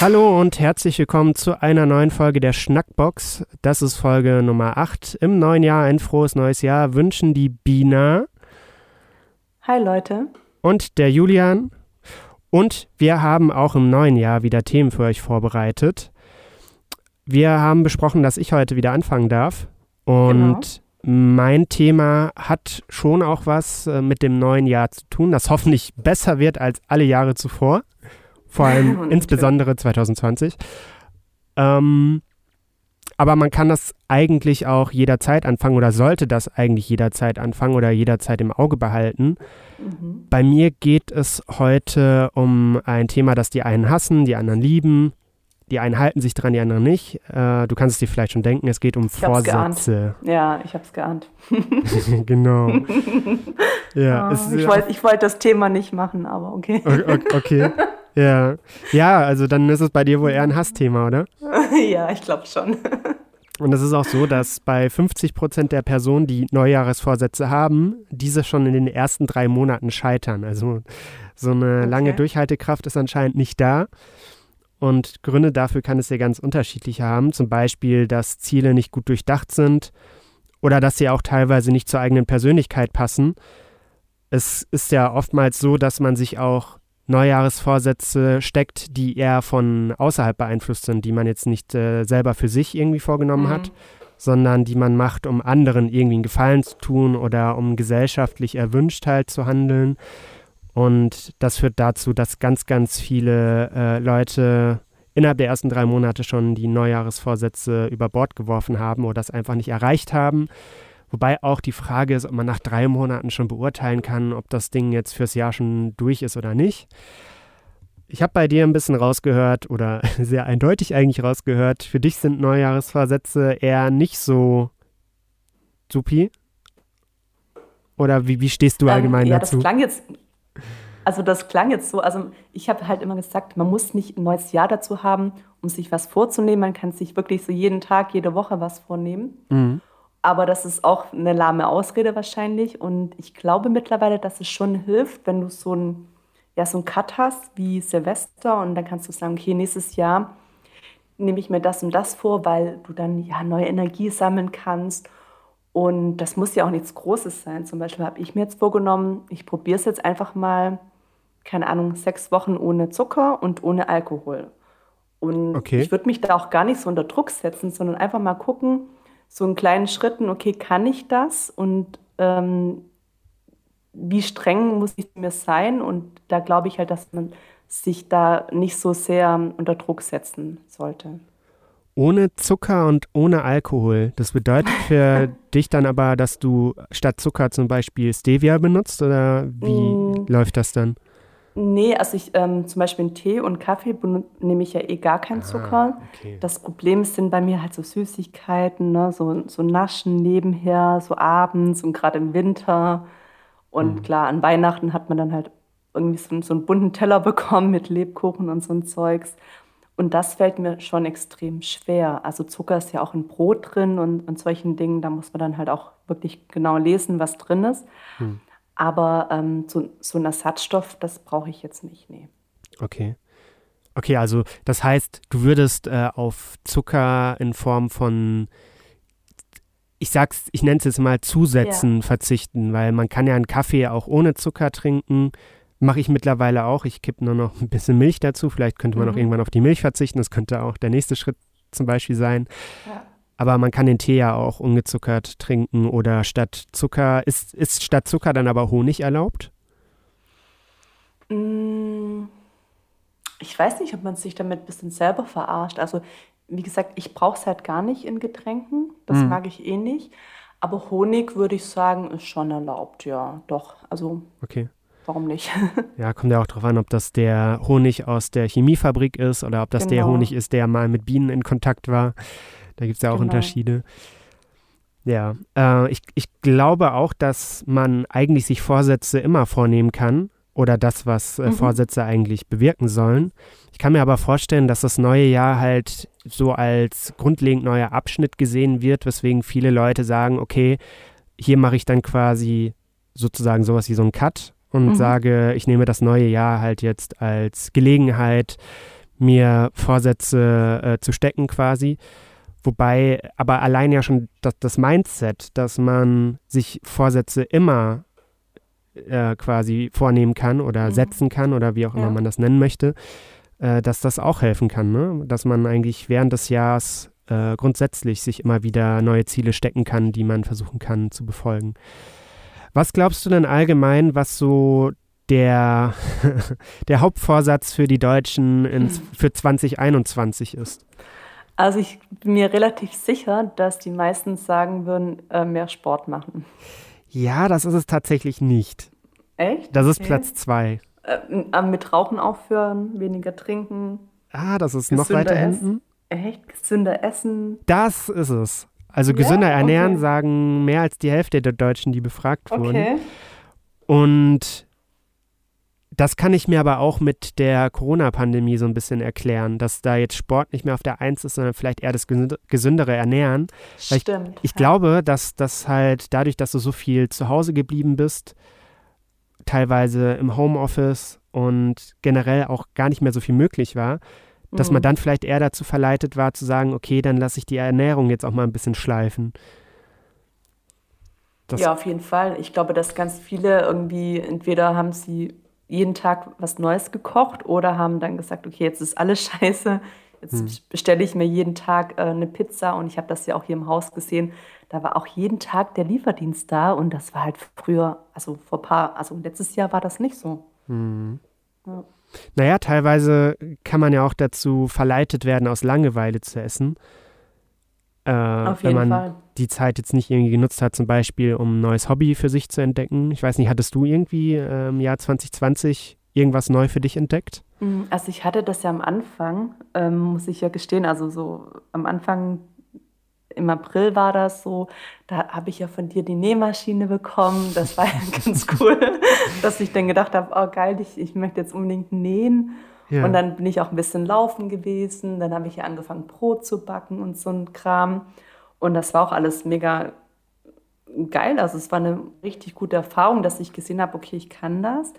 Hallo und herzlich willkommen zu einer neuen Folge der Schnackbox. Das ist Folge Nummer 8. Im neuen Jahr ein frohes neues Jahr wünschen die Bina. Hi Leute. Und der Julian. Und wir haben auch im neuen Jahr wieder Themen für euch vorbereitet. Wir haben besprochen, dass ich heute wieder anfangen darf. Und genau. mein Thema hat schon auch was äh, mit dem neuen Jahr zu tun, das hoffentlich besser wird als alle Jahre zuvor vor allem insbesondere 2020. Ähm, aber man kann das eigentlich auch jederzeit anfangen oder sollte das eigentlich jederzeit anfangen oder jederzeit im Auge behalten. Mhm. Bei mir geht es heute um ein Thema, das die einen hassen, die anderen lieben. Die einen halten sich dran, die anderen nicht. Äh, du kannst es dir vielleicht schon denken, es geht um ich Vorsätze. Ja, ich habe es geahnt. genau. ja, oh, es, ich wollte wollt das Thema nicht machen, aber okay. Okay. okay. Ja. ja, also dann ist es bei dir wohl eher ein Hassthema, oder? ja, ich glaube schon. Und es ist auch so, dass bei 50 Prozent der Personen, die Neujahresvorsätze haben, diese schon in den ersten drei Monaten scheitern. Also so eine okay. lange Durchhaltekraft ist anscheinend nicht da. Und Gründe dafür kann es ja ganz unterschiedlich haben. Zum Beispiel, dass Ziele nicht gut durchdacht sind oder dass sie auch teilweise nicht zur eigenen Persönlichkeit passen. Es ist ja oftmals so, dass man sich auch Neujahresvorsätze steckt, die eher von außerhalb beeinflusst sind, die man jetzt nicht äh, selber für sich irgendwie vorgenommen mhm. hat, sondern die man macht, um anderen irgendwie einen Gefallen zu tun oder um gesellschaftlich erwünscht halt zu handeln. Und das führt dazu, dass ganz, ganz viele äh, Leute innerhalb der ersten drei Monate schon die Neujahresvorsätze über Bord geworfen haben oder das einfach nicht erreicht haben. Wobei auch die Frage ist, ob man nach drei Monaten schon beurteilen kann, ob das Ding jetzt fürs Jahr schon durch ist oder nicht. Ich habe bei dir ein bisschen rausgehört oder sehr eindeutig eigentlich rausgehört, für dich sind Neujahresvorsätze eher nicht so supi. Oder wie, wie stehst du ähm, allgemein ja, dazu? Das klang jetzt, also das klang jetzt so, also ich habe halt immer gesagt, man muss nicht ein neues Jahr dazu haben, um sich was vorzunehmen. Man kann sich wirklich so jeden Tag, jede Woche was vornehmen. Mhm. Aber das ist auch eine lahme Ausrede wahrscheinlich. Und ich glaube mittlerweile, dass es schon hilft, wenn du so ein, ja, so einen Cut hast wie Silvester und dann kannst du sagen, okay, nächstes Jahr nehme ich mir das und das vor, weil du dann ja neue Energie sammeln kannst. Und das muss ja auch nichts Großes sein. Zum Beispiel habe ich mir jetzt vorgenommen, ich probiere es jetzt einfach mal, keine Ahnung, sechs Wochen ohne Zucker und ohne Alkohol. Und okay. ich würde mich da auch gar nicht so unter Druck setzen, sondern einfach mal gucken, so in kleinen Schritten, okay, kann ich das und ähm, wie streng muss ich mir sein? Und da glaube ich halt, dass man sich da nicht so sehr unter Druck setzen sollte. Ohne Zucker und ohne Alkohol. Das bedeutet für dich dann aber, dass du statt Zucker zum Beispiel Stevia benutzt oder wie mm. läuft das dann? Nee, also ich ähm, zum Beispiel in Tee und Kaffee nehme ich ja eh gar keinen ah, Zucker. okay. Das Problem sind bei mir halt so Süßigkeiten, ne? so, so Naschen nebenher, so abends und gerade im Winter. Und mhm. klar, an Weihnachten hat man dann halt irgendwie so, so einen bunten Teller bekommen mit Lebkuchen und so ein Zeugs. Und das fällt mir schon extrem schwer. Also Zucker ist ja auch in Brot drin und, und solchen Dingen, da muss man dann halt auch wirklich genau lesen, was drin ist. Mhm. Aber ähm, so, so ein Ersatzstoff, das brauche ich jetzt nicht, nee. Okay. Okay, also das heißt, du würdest äh, auf Zucker in Form von, ich sag's, ich nenne es jetzt mal Zusätzen ja. verzichten, weil man kann ja einen Kaffee auch ohne Zucker trinken. Mache ich mittlerweile auch. Ich kippe nur noch ein bisschen Milch dazu. Vielleicht könnte man mhm. auch irgendwann auf die Milch verzichten. Das könnte auch der nächste Schritt zum Beispiel sein. Ja. Aber man kann den Tee ja auch ungezuckert trinken oder statt Zucker. Ist, ist statt Zucker dann aber Honig erlaubt? Mm, ich weiß nicht, ob man sich damit ein bisschen selber verarscht. Also, wie gesagt, ich brauche es halt gar nicht in Getränken. Das mhm. mag ich eh nicht. Aber Honig, würde ich sagen, ist schon erlaubt, ja. Doch. Also. Okay. Warum nicht? ja, kommt ja auch darauf an, ob das der Honig aus der Chemiefabrik ist oder ob das genau. der Honig ist, der mal mit Bienen in Kontakt war. Da gibt es ja auch genau. Unterschiede. Ja, äh, ich, ich glaube auch, dass man eigentlich sich Vorsätze immer vornehmen kann oder das, was äh, mhm. Vorsätze eigentlich bewirken sollen. Ich kann mir aber vorstellen, dass das neue Jahr halt so als grundlegend neuer Abschnitt gesehen wird, weswegen viele Leute sagen, okay, hier mache ich dann quasi sozusagen sowas wie so ein Cut und mhm. sage, ich nehme das neue Jahr halt jetzt als Gelegenheit, mir Vorsätze äh, zu stecken quasi. Wobei aber allein ja schon das, das Mindset, dass man sich Vorsätze immer äh, quasi vornehmen kann oder mhm. setzen kann oder wie auch immer ja. man das nennen möchte, äh, dass das auch helfen kann. Ne? Dass man eigentlich während des Jahres äh, grundsätzlich sich immer wieder neue Ziele stecken kann, die man versuchen kann zu befolgen. Was glaubst du denn allgemein, was so der, der Hauptvorsatz für die Deutschen ins, mhm. für 2021 ist? Also ich bin mir relativ sicher, dass die meisten sagen würden, äh, mehr Sport machen. Ja, das ist es tatsächlich nicht. Echt? Das ist Platz zwei. Äh, mit Rauchen aufhören, weniger trinken. Ah, das ist noch weiter hinten. Echt? Gesünder essen. Das ist es. Also gesünder ja? ernähren okay. sagen mehr als die Hälfte der Deutschen, die befragt wurden. Okay. Und das kann ich mir aber auch mit der Corona-Pandemie so ein bisschen erklären, dass da jetzt Sport nicht mehr auf der Eins ist, sondern vielleicht eher das gesündere Ernähren. Stimmt. ich, ich ja. glaube, dass das halt dadurch, dass du so viel zu Hause geblieben bist, teilweise im Homeoffice und generell auch gar nicht mehr so viel möglich war, dass mhm. man dann vielleicht eher dazu verleitet war zu sagen, okay, dann lasse ich die Ernährung jetzt auch mal ein bisschen schleifen. Das ja, auf jeden Fall. Ich glaube, dass ganz viele irgendwie entweder haben sie jeden Tag was Neues gekocht oder haben dann gesagt, okay, jetzt ist alles scheiße, jetzt hm. bestelle ich mir jeden Tag äh, eine Pizza und ich habe das ja auch hier im Haus gesehen. Da war auch jeden Tag der Lieferdienst da und das war halt früher, also vor paar, also letztes Jahr war das nicht so. Hm. Ja. Naja, teilweise kann man ja auch dazu verleitet werden, aus Langeweile zu essen. Äh, wenn man Fall. die Zeit jetzt nicht irgendwie genutzt hat, zum Beispiel, um ein neues Hobby für sich zu entdecken. Ich weiß nicht, hattest du irgendwie äh, im Jahr 2020 irgendwas neu für dich entdeckt? Mm, also ich hatte das ja am Anfang, ähm, muss ich ja gestehen, also so am Anfang im April war das so, da habe ich ja von dir die Nähmaschine bekommen. Das war ja ganz cool, dass ich dann gedacht habe, oh geil, ich, ich möchte jetzt unbedingt nähen. Ja. Und dann bin ich auch ein bisschen laufen gewesen. Dann habe ich ja angefangen, Brot zu backen und so ein Kram. Und das war auch alles mega geil. Also es war eine richtig gute Erfahrung, dass ich gesehen habe, okay, ich kann das.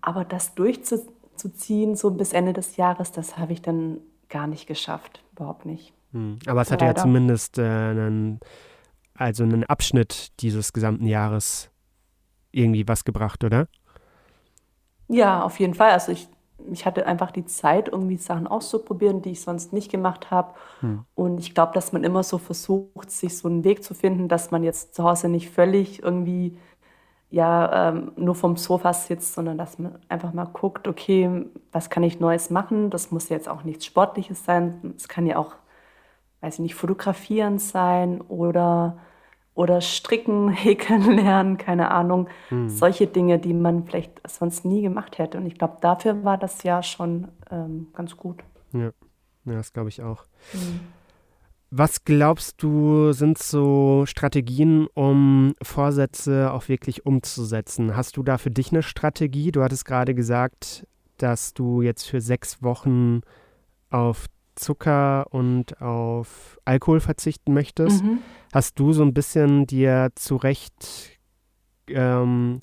Aber das durchzuziehen, so bis Ende des Jahres, das habe ich dann gar nicht geschafft. Überhaupt nicht. Hm. Aber es hat ja zumindest äh, einen, also einen Abschnitt dieses gesamten Jahres irgendwie was gebracht, oder? Ja, auf jeden Fall. Also ich ich hatte einfach die Zeit, irgendwie Sachen auszuprobieren, die ich sonst nicht gemacht habe. Hm. Und ich glaube, dass man immer so versucht, sich so einen Weg zu finden, dass man jetzt zu Hause nicht völlig irgendwie ja ähm, nur vom Sofa sitzt, sondern dass man einfach mal guckt, okay, was kann ich Neues machen? Das muss jetzt auch nichts Sportliches sein. Es kann ja auch, weiß ich nicht, fotografieren sein oder oder stricken, häkeln lernen, keine Ahnung. Hm. Solche Dinge, die man vielleicht sonst nie gemacht hätte. Und ich glaube, dafür war das ja schon ähm, ganz gut. Ja, ja das glaube ich auch. Hm. Was glaubst du, sind so Strategien, um Vorsätze auch wirklich umzusetzen? Hast du da für dich eine Strategie? Du hattest gerade gesagt, dass du jetzt für sechs Wochen auf Zucker und auf Alkohol verzichten möchtest. Mhm. Hast du so ein bisschen dir zurecht ähm,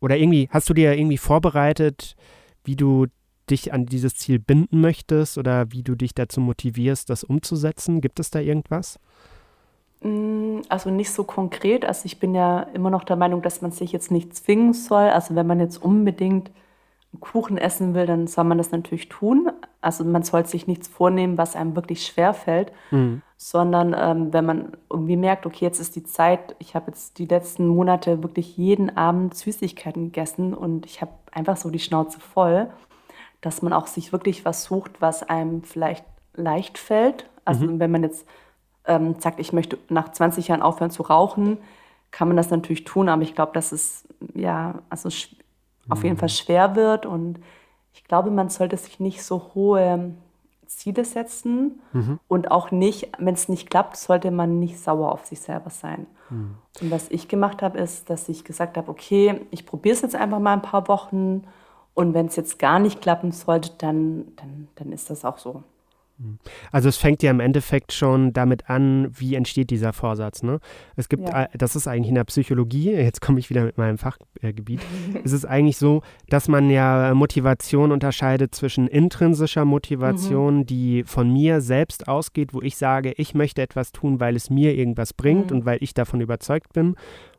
oder irgendwie, hast du dir irgendwie vorbereitet, wie du dich an dieses Ziel binden möchtest oder wie du dich dazu motivierst, das umzusetzen? Gibt es da irgendwas? Mm, also nicht so konkret. Also ich bin ja immer noch der Meinung, dass man sich jetzt nicht zwingen soll. Also wenn man jetzt unbedingt Kuchen essen will, dann soll man das natürlich tun. Also man soll sich nichts vornehmen, was einem wirklich schwer fällt, mhm. sondern ähm, wenn man irgendwie merkt, okay, jetzt ist die Zeit, ich habe jetzt die letzten Monate wirklich jeden Abend Süßigkeiten gegessen und ich habe einfach so die Schnauze voll, dass man auch sich wirklich was sucht, was einem vielleicht leicht fällt. Also mhm. wenn man jetzt ähm, sagt, ich möchte nach 20 Jahren aufhören zu rauchen, kann man das natürlich tun, aber ich glaube, dass es ja, also auf jeden Fall schwer wird. Und ich glaube, man sollte sich nicht so hohe Ziele setzen mhm. und auch nicht, wenn es nicht klappt, sollte man nicht sauer auf sich selber sein. Mhm. Und was ich gemacht habe, ist, dass ich gesagt habe, okay, ich probiere es jetzt einfach mal ein paar Wochen und wenn es jetzt gar nicht klappen sollte, dann, dann, dann ist das auch so. Also es fängt ja im Endeffekt schon damit an, wie entsteht dieser Vorsatz. Ne? Es gibt, ja. das ist eigentlich in der Psychologie, jetzt komme ich wieder mit meinem Fachgebiet, es ist eigentlich so, dass man ja Motivation unterscheidet zwischen intrinsischer Motivation, mhm. die von mir selbst ausgeht, wo ich sage, ich möchte etwas tun, weil es mir irgendwas bringt mhm. und weil ich davon überzeugt bin.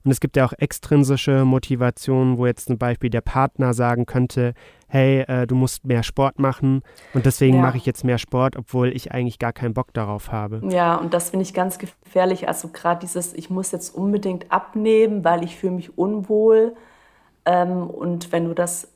Und es gibt ja auch extrinsische Motivationen, wo jetzt zum Beispiel der Partner sagen könnte, hey, äh, du musst mehr Sport machen und deswegen ja. mache ich jetzt mehr Sport, obwohl ich eigentlich gar keinen Bock darauf habe. Ja, und das finde ich ganz gefährlich. Also gerade dieses, ich muss jetzt unbedingt abnehmen, weil ich fühle mich unwohl. Ähm, und wenn du das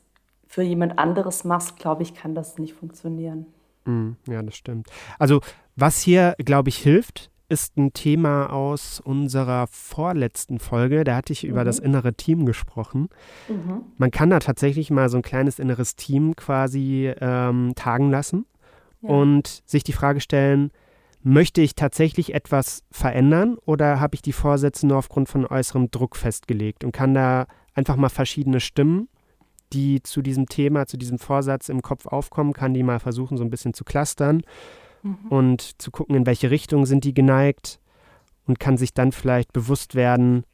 für jemand anderes machst, glaube ich, kann das nicht funktionieren. Mm, ja, das stimmt. Also was hier, glaube ich, hilft, ist ein Thema aus unserer vorletzten Folge. Da hatte ich mhm. über das mhm. innere Team gesprochen. Mhm. Man kann da tatsächlich mal so ein kleines inneres Team quasi ähm, tagen lassen ja. und sich die Frage stellen, möchte ich tatsächlich etwas verändern oder habe ich die Vorsätze nur aufgrund von äußerem Druck festgelegt und kann da einfach mal verschiedene Stimmen, die zu diesem Thema, zu diesem Vorsatz im Kopf aufkommen, kann die mal versuchen so ein bisschen zu clustern mhm. und zu gucken, in welche Richtung sind die geneigt und kann sich dann vielleicht bewusst werden,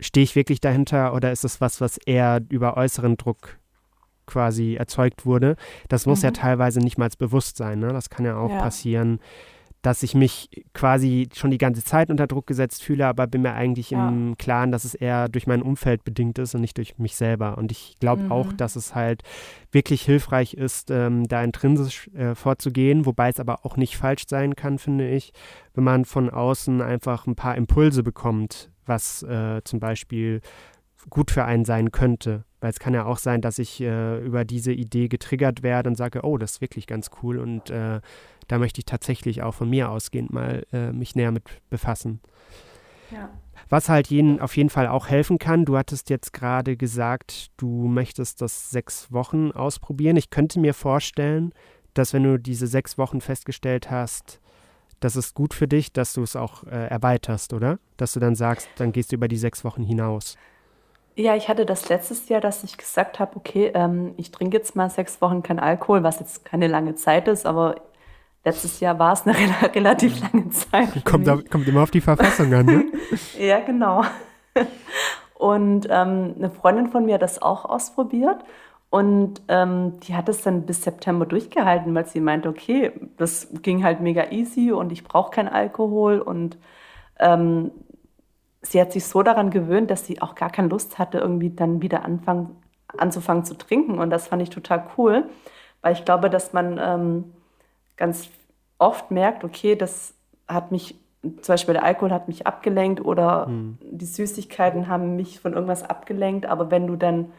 stehe ich wirklich dahinter oder ist es was, was eher über äußeren Druck quasi erzeugt wurde? Das muss mhm. ja teilweise nicht mal bewusst sein. Ne? Das kann ja auch ja. passieren, dass ich mich quasi schon die ganze Zeit unter Druck gesetzt fühle, aber bin mir eigentlich ja. im Klaren, dass es eher durch mein Umfeld bedingt ist und nicht durch mich selber. Und ich glaube mhm. auch, dass es halt wirklich hilfreich ist, ähm, da intrinsisch äh, vorzugehen, wobei es aber auch nicht falsch sein kann, finde ich, wenn man von außen einfach ein paar Impulse bekommt, was äh, zum Beispiel gut für einen sein könnte. Weil es kann ja auch sein, dass ich äh, über diese Idee getriggert werde und sage, oh, das ist wirklich ganz cool und äh, da möchte ich tatsächlich auch von mir ausgehend mal äh, mich näher mit befassen. Ja. Was halt jeden, auf jeden Fall auch helfen kann, du hattest jetzt gerade gesagt, du möchtest das sechs Wochen ausprobieren. Ich könnte mir vorstellen, dass wenn du diese sechs Wochen festgestellt hast, das ist gut für dich, dass du es auch äh, erweiterst, oder? Dass du dann sagst, dann gehst du über die sechs Wochen hinaus. Ja, ich hatte das letztes Jahr, dass ich gesagt habe, okay, ähm, ich trinke jetzt mal sechs Wochen kein Alkohol, was jetzt keine lange Zeit ist, aber letztes Jahr war es eine relativ lange Zeit. Kommt, kommt immer auf die Verfassung an, ne? ja, genau. Und ähm, eine Freundin von mir hat das auch ausprobiert und ähm, die hat es dann bis September durchgehalten, weil sie meinte, okay, das ging halt mega easy und ich brauche keinen Alkohol und ähm, sie hat sich so daran gewöhnt, dass sie auch gar keine Lust hatte, irgendwie dann wieder anfangen, anzufangen zu trinken. Und das fand ich total cool, weil ich glaube, dass man ähm, ganz oft merkt, okay, das hat mich, zum Beispiel der Alkohol hat mich abgelenkt oder mhm. die Süßigkeiten haben mich von irgendwas abgelenkt. Aber wenn du dann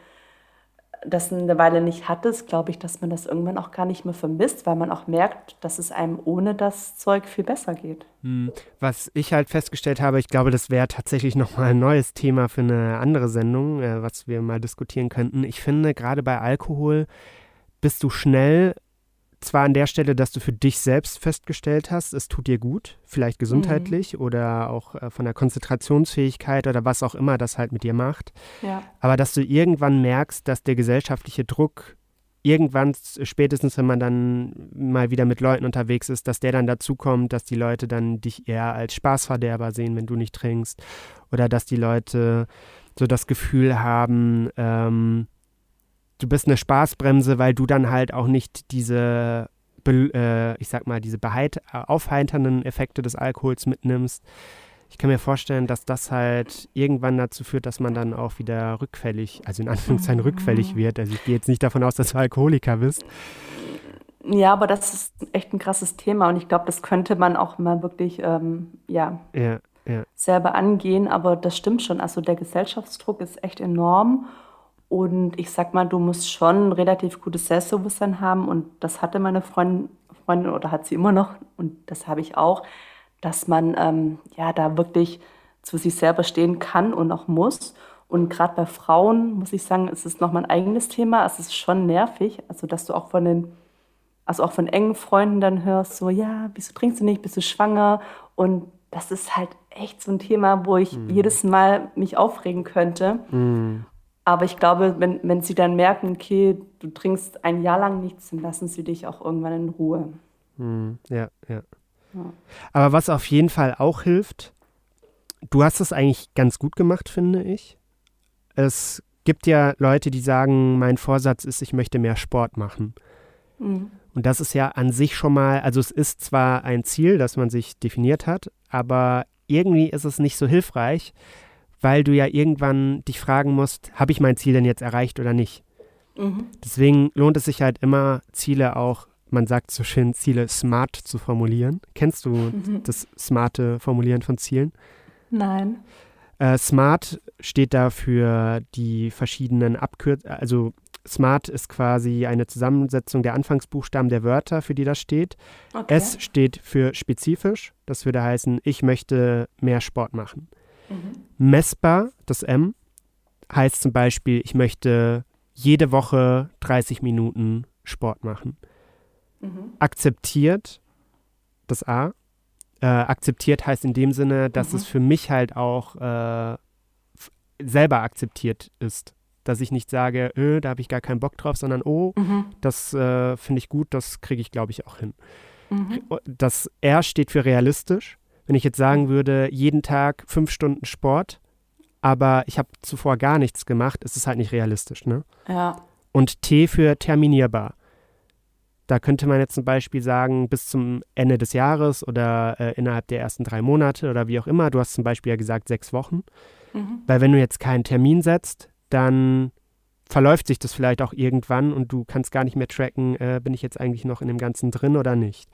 das eine Weile nicht hattest, glaube ich, dass man das irgendwann auch gar nicht mehr vermisst, weil man auch merkt, dass es einem ohne das Zeug viel besser geht. Hm. Was ich halt festgestellt habe, ich glaube, das wäre tatsächlich nochmal ein neues Thema für eine andere Sendung, äh, was wir mal diskutieren könnten. Ich finde, gerade bei Alkohol bist du schnell zwar an der Stelle, dass du für dich selbst festgestellt hast, es tut dir gut, vielleicht gesundheitlich mhm. oder auch äh, von der Konzentrationsfähigkeit oder was auch immer das halt mit dir macht. Ja. Aber dass du irgendwann merkst, dass der gesellschaftliche Druck irgendwann, spätestens wenn man dann mal wieder mit Leuten unterwegs ist, dass der dann dazu kommt, dass die Leute dann dich eher als Spaßverderber sehen, wenn du nicht trinkst. Oder dass die Leute so das Gefühl haben, ähm, du bist eine Spaßbremse, weil du dann halt auch nicht diese, äh, ich sag mal, diese beheit aufheiternden Effekte des Alkohols mitnimmst. Ich kann mir vorstellen, dass das halt irgendwann dazu führt, dass man dann auch wieder rückfällig, also in Anführungszeichen rückfällig wird. Also ich gehe jetzt nicht davon aus, dass du Alkoholiker bist. Ja, aber das ist echt ein krasses Thema und ich glaube, das könnte man auch mal wirklich, ähm, ja, ja, ja, selber angehen. Aber das stimmt schon. Also der Gesellschaftsdruck ist echt enorm und ich sag mal, du musst schon ein relativ gutes Selbstbewusstsein haben. Und das hatte meine Freundin, Freundin oder hat sie immer noch. Und das habe ich auch, dass man ähm, ja da wirklich zu sich selber stehen kann und auch muss. Und gerade bei Frauen muss ich sagen, es ist nochmal ein eigenes Thema. Es ist schon nervig, also dass du auch von den, also auch von engen Freunden dann hörst, so ja, wieso trinkst du nicht, bist du schwanger? Und das ist halt echt so ein Thema, wo ich mhm. jedes Mal mich aufregen könnte. Mhm. Aber ich glaube, wenn, wenn sie dann merken, okay, du trinkst ein Jahr lang nichts, dann lassen sie dich auch irgendwann in Ruhe. Hm, ja, ja, ja. Aber was auf jeden Fall auch hilft, du hast es eigentlich ganz gut gemacht, finde ich. Es gibt ja Leute, die sagen, mein Vorsatz ist, ich möchte mehr Sport machen. Mhm. Und das ist ja an sich schon mal, also es ist zwar ein Ziel, das man sich definiert hat, aber irgendwie ist es nicht so hilfreich, weil du ja irgendwann dich fragen musst, habe ich mein Ziel denn jetzt erreicht oder nicht? Mhm. Deswegen lohnt es sich halt immer, Ziele auch, man sagt so schön, Ziele smart zu formulieren. Kennst du mhm. das smarte Formulieren von Zielen? Nein. Äh, smart steht da für die verschiedenen Abkürzungen, also Smart ist quasi eine Zusammensetzung der Anfangsbuchstaben der Wörter, für die das steht. Okay. S steht für spezifisch, das würde heißen, ich möchte mehr Sport machen. Mhm. Messbar, das M, heißt zum Beispiel, ich möchte jede Woche 30 Minuten Sport machen. Mhm. Akzeptiert, das A, äh, akzeptiert heißt in dem Sinne, dass mhm. es für mich halt auch äh, selber akzeptiert ist dass ich nicht sage, öh, da habe ich gar keinen Bock drauf, sondern oh, mhm. das äh, finde ich gut, das kriege ich, glaube ich, auch hin. Mhm. Das R steht für realistisch. Wenn ich jetzt sagen würde, jeden Tag fünf Stunden Sport, aber ich habe zuvor gar nichts gemacht, ist es halt nicht realistisch, ne? Ja. Und T für terminierbar. Da könnte man jetzt zum Beispiel sagen, bis zum Ende des Jahres oder äh, innerhalb der ersten drei Monate oder wie auch immer. Du hast zum Beispiel ja gesagt sechs Wochen. Mhm. Weil wenn du jetzt keinen Termin setzt, dann verläuft sich das vielleicht auch irgendwann und du kannst gar nicht mehr tracken, äh, bin ich jetzt eigentlich noch in dem Ganzen drin oder nicht.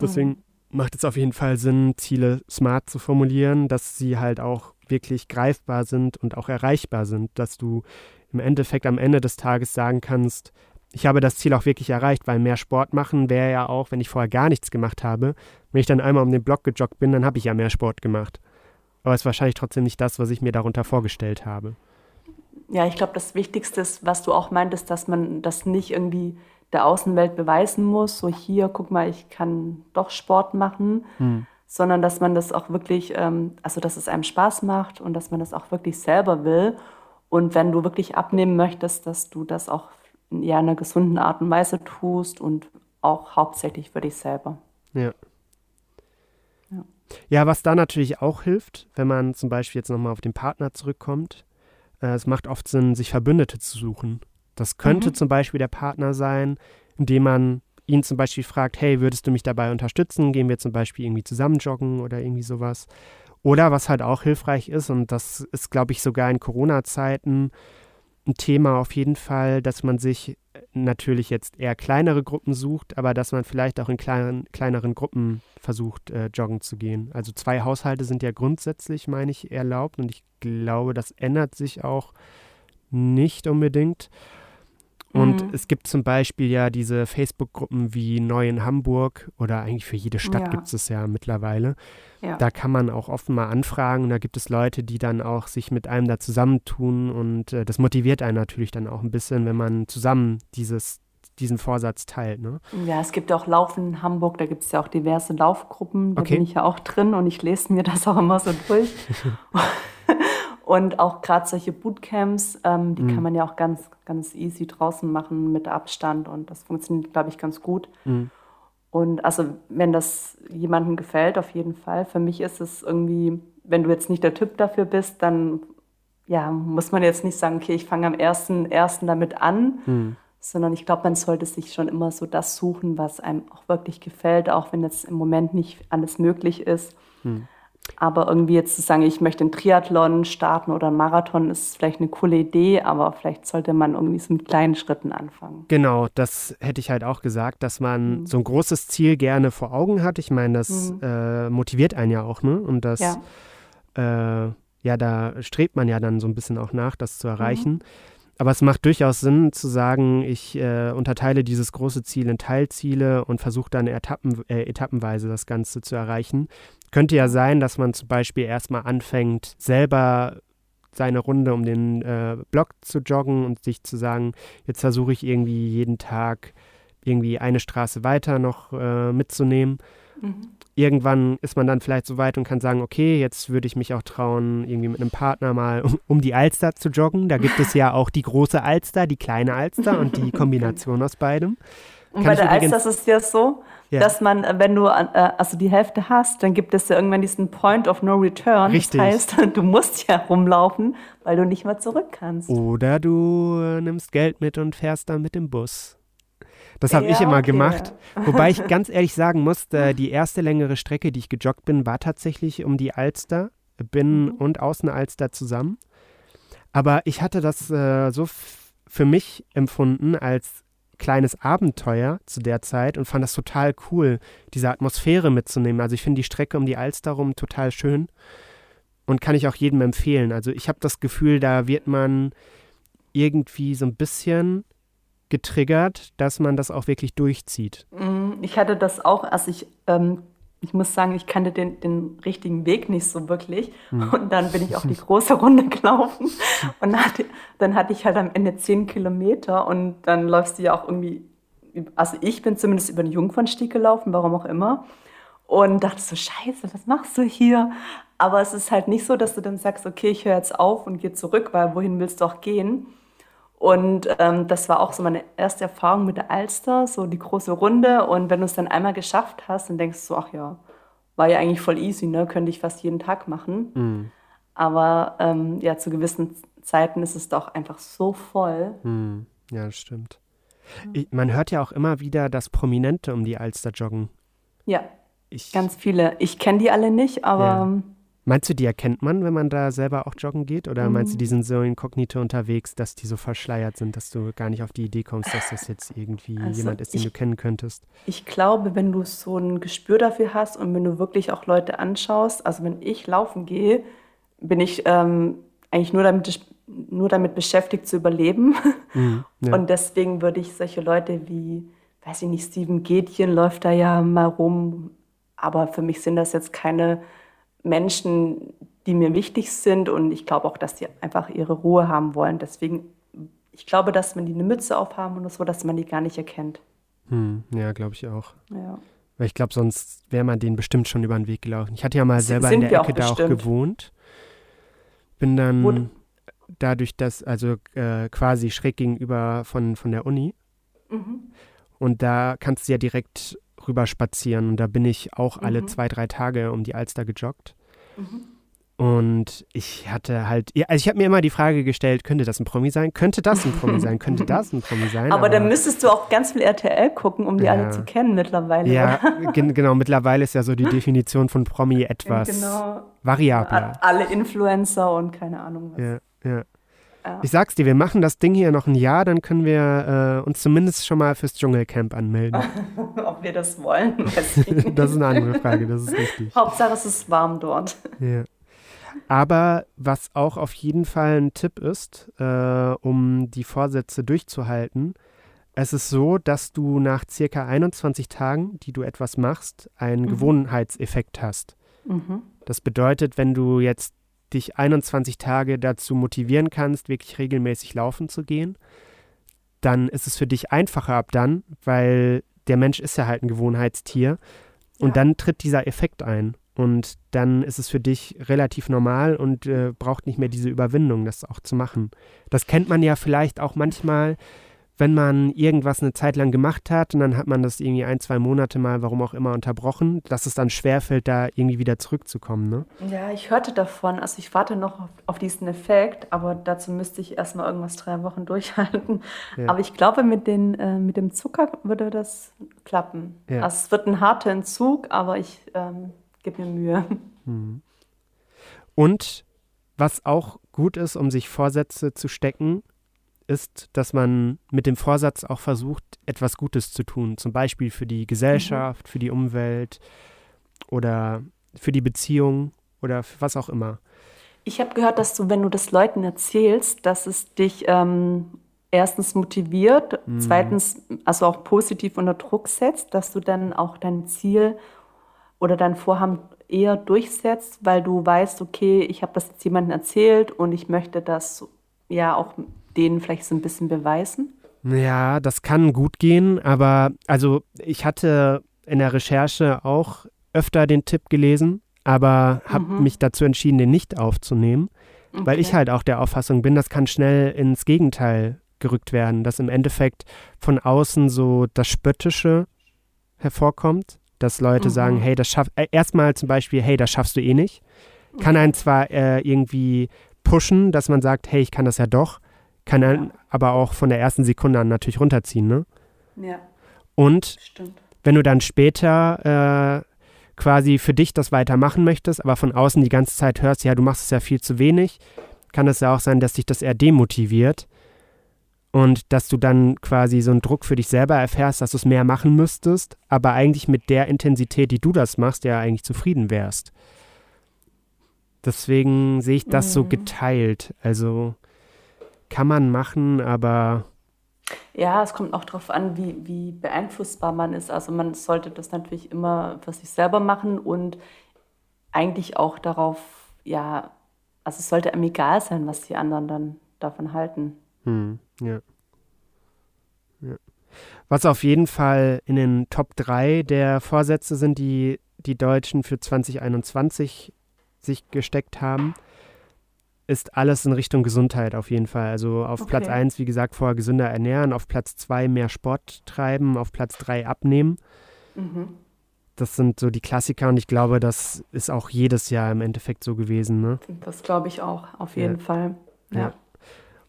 Deswegen mhm. Macht es auf jeden Fall Sinn, Ziele smart zu formulieren, dass sie halt auch wirklich greifbar sind und auch erreichbar sind, dass du im Endeffekt am Ende des Tages sagen kannst, ich habe das Ziel auch wirklich erreicht, weil mehr Sport machen wäre ja auch, wenn ich vorher gar nichts gemacht habe. Wenn ich dann einmal um den Block gejoggt bin, dann habe ich ja mehr Sport gemacht. Aber es ist wahrscheinlich trotzdem nicht das, was ich mir darunter vorgestellt habe ja, ich glaube, das Wichtigste ist, was du auch meintest, dass man das nicht irgendwie der Außenwelt beweisen muss, so hier, guck mal, ich kann doch Sport machen, hm. sondern dass man das auch wirklich, ähm, also dass es einem Spaß macht und dass man das auch wirklich selber will. Und wenn du wirklich abnehmen möchtest, dass du das auch in eher einer gesunden Art und Weise tust und auch hauptsächlich für dich selber. Ja. Ja, ja was da natürlich auch hilft, wenn man zum Beispiel jetzt nochmal auf den Partner zurückkommt, äh, es macht oft Sinn, sich Verbündete zu suchen. Das könnte mhm. zum Beispiel der Partner sein, indem man ihn zum Beispiel fragt, hey, würdest du mich dabei unterstützen? Gehen wir zum Beispiel irgendwie zusammen joggen oder irgendwie sowas. Oder was halt auch hilfreich ist, und das ist, glaube ich, sogar in Corona-Zeiten ein Thema auf jeden Fall, dass man sich natürlich jetzt eher kleinere Gruppen sucht, aber dass man vielleicht auch in kleinen, kleineren Gruppen versucht, äh, joggen zu gehen. Also zwei Haushalte sind ja grundsätzlich, meine ich, erlaubt und ich glaube, das ändert sich auch nicht unbedingt. Und mhm. es gibt zum Beispiel ja diese Facebook-Gruppen wie Neu in Hamburg oder eigentlich für jede Stadt ja. gibt es ja mittlerweile. Ja. Da kann man auch offen mal anfragen. Und da gibt es Leute, die dann auch sich mit einem da zusammentun. Und äh, das motiviert einen natürlich dann auch ein bisschen, wenn man zusammen dieses, diesen Vorsatz teilt. Ne? Ja, es gibt auch Laufen in Hamburg, da gibt es ja auch diverse Laufgruppen. Da okay. bin ich ja auch drin und ich lese mir das auch immer so durch. Und auch gerade solche Bootcamps, ähm, die mhm. kann man ja auch ganz, ganz easy draußen machen mit Abstand und das funktioniert, glaube ich, ganz gut. Mhm. Und also, wenn das jemandem gefällt, auf jeden Fall. Für mich ist es irgendwie, wenn du jetzt nicht der Typ dafür bist, dann ja, muss man jetzt nicht sagen, okay, ich fange am ersten, ersten damit an, mhm. sondern ich glaube, man sollte sich schon immer so das suchen, was einem auch wirklich gefällt, auch wenn jetzt im Moment nicht alles möglich ist. Mhm. Aber irgendwie jetzt zu sagen, ich möchte einen Triathlon starten oder einen Marathon, ist vielleicht eine coole Idee, aber vielleicht sollte man irgendwie so mit kleinen Schritten anfangen. Genau, das hätte ich halt auch gesagt, dass man mhm. so ein großes Ziel gerne vor Augen hat. Ich meine, das mhm. äh, motiviert einen ja auch, ne? Und das, ja. Äh, ja, da strebt man ja dann so ein bisschen auch nach, das zu erreichen. Mhm. Aber es macht durchaus Sinn zu sagen, ich äh, unterteile dieses große Ziel in Teilziele und versuche dann Etappen, äh, etappenweise das Ganze zu erreichen. Könnte ja sein, dass man zum Beispiel erstmal anfängt, selber seine Runde um den äh, Block zu joggen und sich zu sagen, jetzt versuche ich irgendwie jeden Tag irgendwie eine Straße weiter noch äh, mitzunehmen. Mhm. Irgendwann ist man dann vielleicht so weit und kann sagen, okay, jetzt würde ich mich auch trauen, irgendwie mit einem Partner mal um, um die Alster zu joggen. Da gibt es ja auch die große Alster, die kleine Alster und die Kombination aus beidem. Und Kann bei der Alster ist es ja so, ja. dass man, äh, wenn du äh, also die Hälfte hast, dann gibt es ja irgendwann diesen Point of No Return. Richtig. Das heißt, du musst ja rumlaufen, weil du nicht mehr zurück kannst. Oder du äh, nimmst Geld mit und fährst dann mit dem Bus. Das habe ja, ich immer okay. gemacht. Wobei ich ganz ehrlich sagen muss, die erste längere Strecke, die ich gejoggt bin, war tatsächlich um die Alster, Binnen- mhm. und Außenalster zusammen. Aber ich hatte das äh, so für mich empfunden als kleines Abenteuer zu der Zeit und fand das total cool, diese Atmosphäre mitzunehmen. Also ich finde die Strecke um die Alster rum total schön und kann ich auch jedem empfehlen. Also ich habe das Gefühl, da wird man irgendwie so ein bisschen getriggert, dass man das auch wirklich durchzieht. Mm, ich hatte das auch, als ich ähm, ich muss sagen, ich kannte den, den richtigen Weg nicht so wirklich. Mhm. Und dann bin ich auf die große Runde gelaufen. Und hatte, dann hatte ich halt am Ende zehn Kilometer. Und dann läufst du ja auch irgendwie, also ich bin zumindest über den Jungfernstieg gelaufen, warum auch immer. Und dachte so, scheiße, was machst du hier? Aber es ist halt nicht so, dass du dann sagst, okay, ich höre jetzt auf und gehe zurück, weil wohin willst du auch gehen? Und ähm, das war auch so meine erste Erfahrung mit der Alster, so die große Runde. Und wenn du es dann einmal geschafft hast, dann denkst du so, ach ja, war ja eigentlich voll easy, ne? Könnte ich fast jeden Tag machen. Mhm. Aber ähm, ja, zu gewissen Zeiten ist es doch einfach so voll. Mhm. Ja, das stimmt. Ich, man hört ja auch immer wieder, dass Prominente um die Alster joggen. Ja, ich, ganz viele. Ich kenne die alle nicht, aber ja. Meinst du, die erkennt man, wenn man da selber auch joggen geht? Oder mhm. meinst du, die sind so inkognito unterwegs, dass die so verschleiert sind, dass du gar nicht auf die Idee kommst, dass das jetzt irgendwie also jemand ist, den ich, du kennen könntest? Ich glaube, wenn du so ein Gespür dafür hast und wenn du wirklich auch Leute anschaust, also wenn ich laufen gehe, bin ich ähm, eigentlich nur damit, nur damit beschäftigt zu überleben. Mhm, ja. Und deswegen würde ich solche Leute wie, weiß ich nicht, Steven Gätchen läuft da ja mal rum. Aber für mich sind das jetzt keine Menschen, die mir wichtig sind und ich glaube auch, dass die einfach ihre Ruhe haben wollen. Deswegen, ich glaube, dass man die eine Mütze aufhaben und so, dass man die gar nicht erkennt. Hm, ja, glaube ich auch. Ja. Weil ich glaube, sonst wäre man denen bestimmt schon über den Weg gelaufen. Ich hatte ja mal selber in der Ecke auch da auch gewohnt. Bin dann Wo? dadurch, dass, also äh, quasi schräg gegenüber von, von der Uni. Mhm. Und da kannst du ja direkt rüber spazieren. Und da bin ich auch mhm. alle zwei, drei Tage um die Alster gejoggt. Mhm. Und ich hatte halt, also ich habe mir immer die Frage gestellt, könnte das ein Promi sein? Könnte das ein Promi sein? Könnte das ein Promi sein? Aber, aber dann müsstest du auch ganz viel RTL gucken, um die ja. alle zu kennen mittlerweile. Ja, genau, mittlerweile ist ja so die Definition von Promi etwas genau. variabler. Alle Influencer und keine Ahnung was. Ja, ja. Ja. Ich sag's dir, wir machen das Ding hier noch ein Jahr, dann können wir äh, uns zumindest schon mal fürs Dschungelcamp anmelden. Ob wir das wollen, das ist eine andere Frage, das ist richtig. Hauptsache es ist warm dort. Ja. Aber was auch auf jeden Fall ein Tipp ist, äh, um die Vorsätze durchzuhalten, es ist so, dass du nach circa 21 Tagen, die du etwas machst, einen mhm. Gewohnheitseffekt hast. Mhm. Das bedeutet, wenn du jetzt dich 21 Tage dazu motivieren kannst, wirklich regelmäßig laufen zu gehen, dann ist es für dich einfacher ab dann, weil der Mensch ist ja halt ein Gewohnheitstier. Und ja. dann tritt dieser Effekt ein. Und dann ist es für dich relativ normal und äh, braucht nicht mehr diese Überwindung, das auch zu machen. Das kennt man ja vielleicht auch manchmal, wenn man irgendwas eine Zeit lang gemacht hat und dann hat man das irgendwie ein, zwei Monate mal, warum auch immer, unterbrochen, dass es dann schwerfällt, da irgendwie wieder zurückzukommen, ne? Ja, ich hörte davon, also ich warte noch auf, auf diesen Effekt, aber dazu müsste ich erstmal irgendwas drei Wochen durchhalten. Ja. Aber ich glaube, mit, den, äh, mit dem Zucker würde das klappen. Ja. Also es wird ein harter Entzug, aber ich ähm, gebe mir Mühe. Mhm. Und was auch gut ist, um sich Vorsätze zu stecken, ist, dass man mit dem Vorsatz auch versucht, etwas Gutes zu tun. Zum Beispiel für die Gesellschaft, mhm. für die Umwelt oder für die Beziehung oder was auch immer. Ich habe gehört, dass du, wenn du das Leuten erzählst, dass es dich ähm, erstens motiviert, mhm. zweitens also auch positiv unter Druck setzt, dass du dann auch dein Ziel oder dein Vorhaben eher durchsetzt, weil du weißt, okay, ich habe das jetzt jemandem erzählt und ich möchte das ja auch denen vielleicht so ein bisschen beweisen? Ja, das kann gut gehen, aber also ich hatte in der Recherche auch öfter den Tipp gelesen, aber habe mhm. mich dazu entschieden, den nicht aufzunehmen, okay. weil ich halt auch der Auffassung bin, das kann schnell ins Gegenteil gerückt werden, dass im Endeffekt von außen so das Spöttische hervorkommt, dass Leute mhm. sagen, hey, das schafft, äh, erstmal zum Beispiel, hey, das schaffst du eh nicht. Kann einen zwar äh, irgendwie pushen, dass man sagt, hey, ich kann das ja doch, kann einen ja. aber auch von der ersten Sekunde an natürlich runterziehen, ne? Ja. Und Stimmt. wenn du dann später äh, quasi für dich das weitermachen möchtest, aber von außen die ganze Zeit hörst, ja, du machst es ja viel zu wenig, kann es ja auch sein, dass dich das eher demotiviert und dass du dann quasi so einen Druck für dich selber erfährst, dass du es mehr machen müsstest, aber eigentlich mit der Intensität, die du das machst, ja eigentlich zufrieden wärst. Deswegen sehe ich das mhm. so geteilt. Also kann man machen, aber ja, es kommt auch darauf an, wie, wie beeinflussbar man ist. Also man sollte das natürlich immer für sich selber machen und eigentlich auch darauf, ja, also es sollte einem egal sein, was die anderen dann davon halten. Hm, ja. ja. Was auf jeden Fall in den Top 3 der Vorsätze sind, die die Deutschen für 2021 sich gesteckt haben, ist alles in Richtung Gesundheit auf jeden Fall. Also auf okay. Platz 1, wie gesagt, vorher gesünder ernähren, auf Platz 2 mehr Sport treiben, auf Platz 3 abnehmen. Mhm. Das sind so die Klassiker und ich glaube, das ist auch jedes Jahr im Endeffekt so gewesen. Ne? Das glaube ich auch, auf jeden ja. Fall. Ja. ja.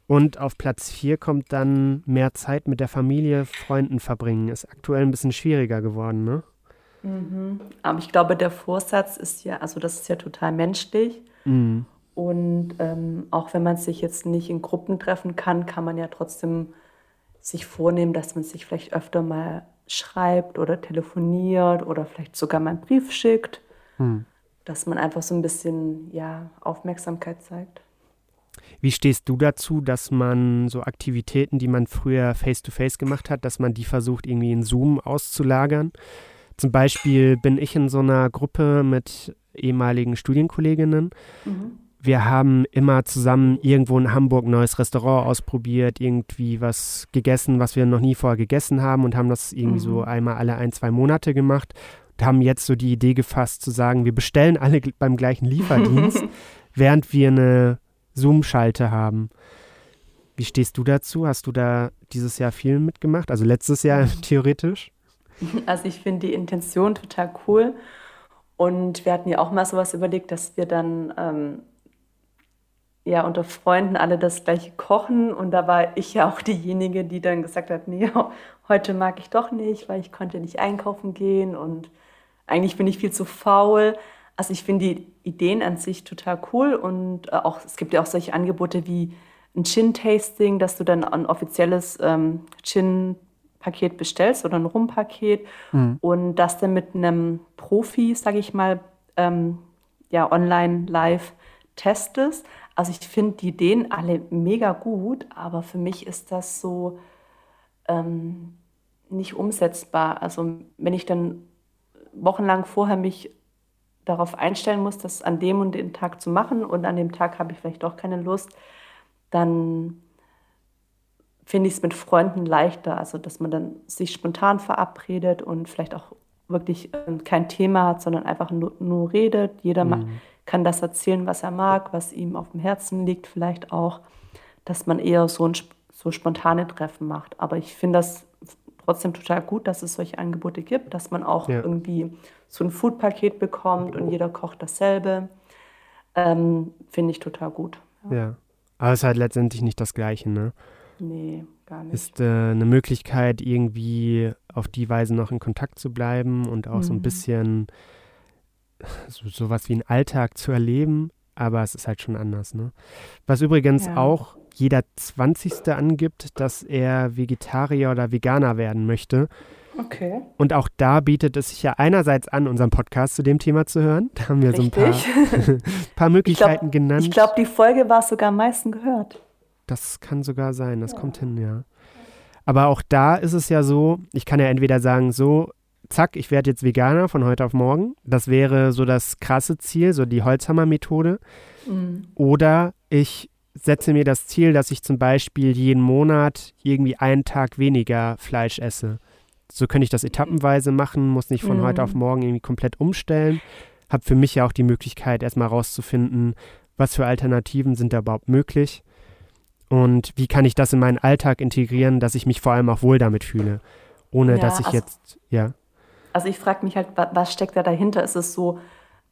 Und auf Platz 4 kommt dann mehr Zeit mit der Familie, Freunden verbringen. Ist aktuell ein bisschen schwieriger geworden, ne? Mhm. Aber ich glaube, der Vorsatz ist ja, also das ist ja total menschlich. Mhm. Und ähm, auch wenn man sich jetzt nicht in Gruppen treffen kann, kann man ja trotzdem sich vornehmen, dass man sich vielleicht öfter mal schreibt oder telefoniert oder vielleicht sogar mal einen Brief schickt, hm. dass man einfach so ein bisschen ja, Aufmerksamkeit zeigt. Wie stehst du dazu, dass man so Aktivitäten, die man früher face-to-face -face gemacht hat, dass man die versucht, irgendwie in Zoom auszulagern? Zum Beispiel bin ich in so einer Gruppe mit ehemaligen Studienkolleginnen. Mhm wir haben immer zusammen irgendwo in Hamburg ein neues Restaurant ausprobiert, irgendwie was gegessen, was wir noch nie vorher gegessen haben und haben das irgendwie mhm. so einmal alle ein, zwei Monate gemacht und haben jetzt so die Idee gefasst zu sagen, wir bestellen alle beim gleichen Lieferdienst, während wir eine Zoom-Schalte haben. Wie stehst du dazu? Hast du da dieses Jahr viel mitgemacht? Also letztes Jahr theoretisch? Also ich finde die Intention total cool. Und wir hatten ja auch mal sowas überlegt, dass wir dann ähm, ja unter Freunden alle das gleiche kochen und da war ich ja auch diejenige, die dann gesagt hat, nee, heute mag ich doch nicht, weil ich konnte nicht einkaufen gehen und eigentlich bin ich viel zu faul. Also ich finde die Ideen an sich total cool und äh, auch es gibt ja auch solche Angebote wie ein Gin-Tasting, dass du dann ein offizielles ähm, Gin-Paket bestellst oder ein Rum-Paket mhm. und das dann mit einem Profi, sage ich mal, ähm, ja online live testest. Also ich finde die Ideen alle mega gut, aber für mich ist das so ähm, nicht umsetzbar. Also wenn ich dann wochenlang vorher mich darauf einstellen muss, das an dem und dem Tag zu machen und an dem Tag habe ich vielleicht doch keine Lust, dann finde ich es mit Freunden leichter, also dass man dann sich spontan verabredet und vielleicht auch wirklich ähm, kein Thema hat, sondern einfach nur, nur redet. Jeder mhm kann das erzählen, was er mag, was ihm auf dem Herzen liegt, vielleicht auch, dass man eher so, ein, so spontane Treffen macht. Aber ich finde das trotzdem total gut, dass es solche Angebote gibt, dass man auch ja. irgendwie so ein Foodpaket bekommt und jeder kocht dasselbe. Ähm, finde ich total gut. Ja. ja. Aber es ist halt letztendlich nicht das Gleiche, ne? Nee, gar nicht. Ist äh, eine Möglichkeit, irgendwie auf die Weise noch in Kontakt zu bleiben und auch mhm. so ein mhm. bisschen so, sowas wie einen Alltag zu erleben, aber es ist halt schon anders. Ne? Was übrigens ja. auch jeder 20. angibt, dass er Vegetarier oder Veganer werden möchte. Okay. Und auch da bietet es sich ja einerseits an, unseren Podcast zu dem Thema zu hören. Da haben wir Richtig. so ein paar, paar Möglichkeiten ich glaub, genannt. Ich glaube, die Folge war sogar am meisten gehört. Das kann sogar sein, das ja. kommt hin, ja. Aber auch da ist es ja so, ich kann ja entweder sagen, so, zack, ich werde jetzt Veganer von heute auf morgen. Das wäre so das krasse Ziel, so die Holzhammer-Methode. Mhm. Oder ich setze mir das Ziel, dass ich zum Beispiel jeden Monat irgendwie einen Tag weniger Fleisch esse. So könnte ich das etappenweise machen, muss nicht von mhm. heute auf morgen irgendwie komplett umstellen. Habe für mich ja auch die Möglichkeit, erstmal rauszufinden, was für Alternativen sind da überhaupt möglich. Und wie kann ich das in meinen Alltag integrieren, dass ich mich vor allem auch wohl damit fühle, ohne ja, dass ich also, jetzt, ja. Also ich frage mich halt, was steckt da dahinter? Ist es so,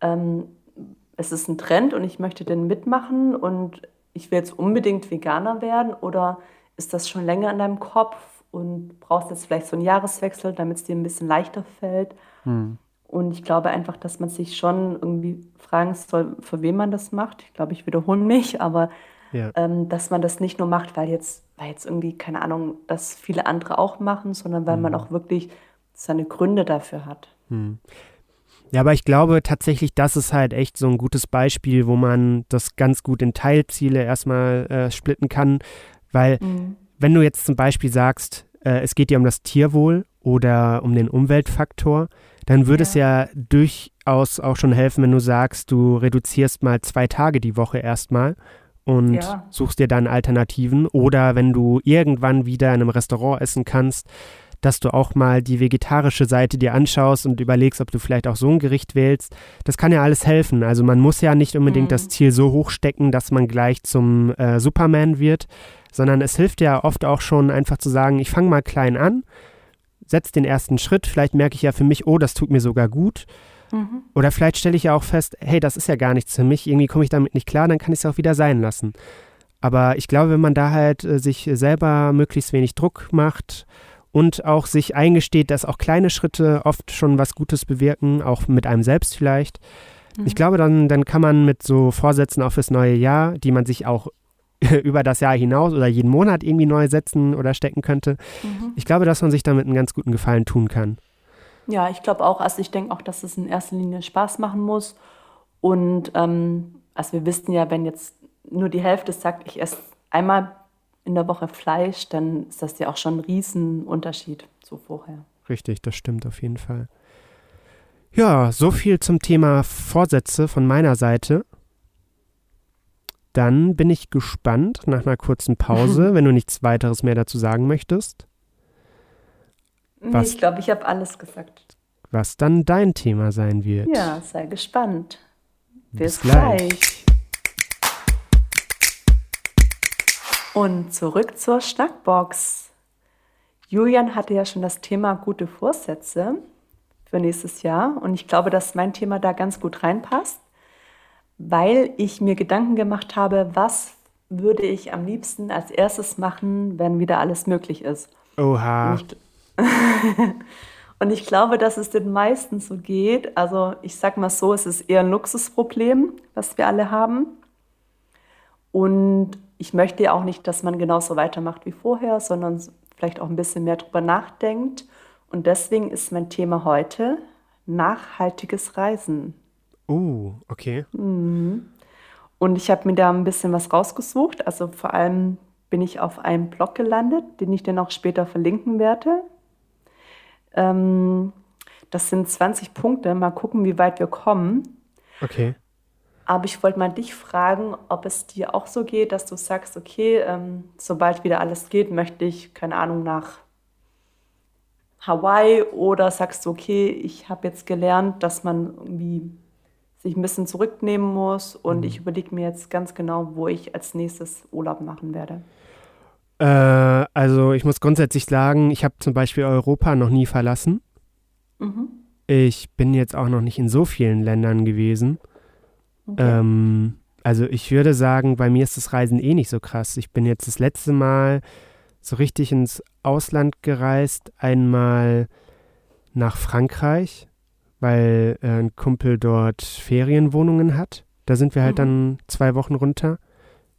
ähm, es ist ein Trend und ich möchte den mitmachen und ich will jetzt unbedingt Veganer werden oder ist das schon länger in deinem Kopf und brauchst jetzt vielleicht so einen Jahreswechsel, damit es dir ein bisschen leichter fällt? Hm. Und ich glaube einfach, dass man sich schon irgendwie fragen soll, für wen man das macht. Ich glaube, ich wiederhole mich, aber ja. ähm, dass man das nicht nur macht, weil jetzt, weil jetzt irgendwie, keine Ahnung, das viele andere auch machen, sondern weil hm. man auch wirklich seine Gründe dafür hat. Hm. Ja, aber ich glaube tatsächlich, das ist halt echt so ein gutes Beispiel, wo man das ganz gut in Teilziele erstmal äh, splitten kann, weil mhm. wenn du jetzt zum Beispiel sagst, äh, es geht dir um das Tierwohl oder um den Umweltfaktor, dann würde ja. es ja durchaus auch schon helfen, wenn du sagst, du reduzierst mal zwei Tage die Woche erstmal und ja. suchst dir dann Alternativen oder wenn du irgendwann wieder in einem Restaurant essen kannst, dass du auch mal die vegetarische Seite dir anschaust und überlegst, ob du vielleicht auch so ein Gericht wählst. Das kann ja alles helfen. Also man muss ja nicht unbedingt mhm. das Ziel so hoch stecken, dass man gleich zum äh, Superman wird, sondern es hilft ja oft auch schon einfach zu sagen, ich fange mal klein an, setze den ersten Schritt, vielleicht merke ich ja für mich, oh, das tut mir sogar gut. Mhm. Oder vielleicht stelle ich ja auch fest, hey, das ist ja gar nichts für mich, irgendwie komme ich damit nicht klar, dann kann ich es auch wieder sein lassen. Aber ich glaube, wenn man da halt äh, sich selber möglichst wenig Druck macht und auch sich eingesteht, dass auch kleine Schritte oft schon was Gutes bewirken, auch mit einem selbst vielleicht. Mhm. Ich glaube, dann, dann kann man mit so Vorsätzen auch fürs neue Jahr, die man sich auch über das Jahr hinaus oder jeden Monat irgendwie neu setzen oder stecken könnte. Mhm. Ich glaube, dass man sich damit einen ganz guten Gefallen tun kann. Ja, ich glaube auch. Also ich denke auch, dass es in erster Linie Spaß machen muss. Und ähm, also wir wissen ja, wenn jetzt nur die Hälfte sagt, ich esse einmal in der Woche Fleisch, dann ist das ja auch schon ein Riesenunterschied zu vorher. Richtig, das stimmt auf jeden Fall. Ja, so viel zum Thema Vorsätze von meiner Seite. Dann bin ich gespannt nach einer kurzen Pause, wenn du nichts weiteres mehr dazu sagen möchtest. Was, ich glaube, ich habe alles gesagt. Was dann dein Thema sein wird. Ja, sei gespannt. Bis, Bis gleich. gleich. Und zurück zur Schnackbox. Julian hatte ja schon das Thema gute Vorsätze für nächstes Jahr und ich glaube, dass mein Thema da ganz gut reinpasst, weil ich mir Gedanken gemacht habe, was würde ich am liebsten als erstes machen, wenn wieder alles möglich ist. Oha. Und ich, und ich glaube, dass es den meisten so geht. Also ich sag mal so, es ist eher ein Luxusproblem, was wir alle haben. Und ich möchte ja auch nicht, dass man genauso weitermacht wie vorher, sondern vielleicht auch ein bisschen mehr drüber nachdenkt. Und deswegen ist mein Thema heute nachhaltiges Reisen. Oh, uh, okay. Mhm. Und ich habe mir da ein bisschen was rausgesucht. Also vor allem bin ich auf einem Blog gelandet, den ich dann auch später verlinken werde. Ähm, das sind 20 Punkte. Mal gucken, wie weit wir kommen. Okay. Aber ich wollte mal dich fragen, ob es dir auch so geht, dass du sagst, okay, ähm, sobald wieder alles geht, möchte ich, keine Ahnung, nach Hawaii oder sagst du, okay, ich habe jetzt gelernt, dass man irgendwie sich ein bisschen zurücknehmen muss und mhm. ich überlege mir jetzt ganz genau, wo ich als nächstes Urlaub machen werde. Äh, also ich muss grundsätzlich sagen, ich habe zum Beispiel Europa noch nie verlassen. Mhm. Ich bin jetzt auch noch nicht in so vielen Ländern gewesen. Okay. Ähm, also ich würde sagen, bei mir ist das Reisen eh nicht so krass. Ich bin jetzt das letzte Mal so richtig ins Ausland gereist, einmal nach Frankreich, weil äh, ein Kumpel dort Ferienwohnungen hat. Da sind wir halt mhm. dann zwei Wochen runter,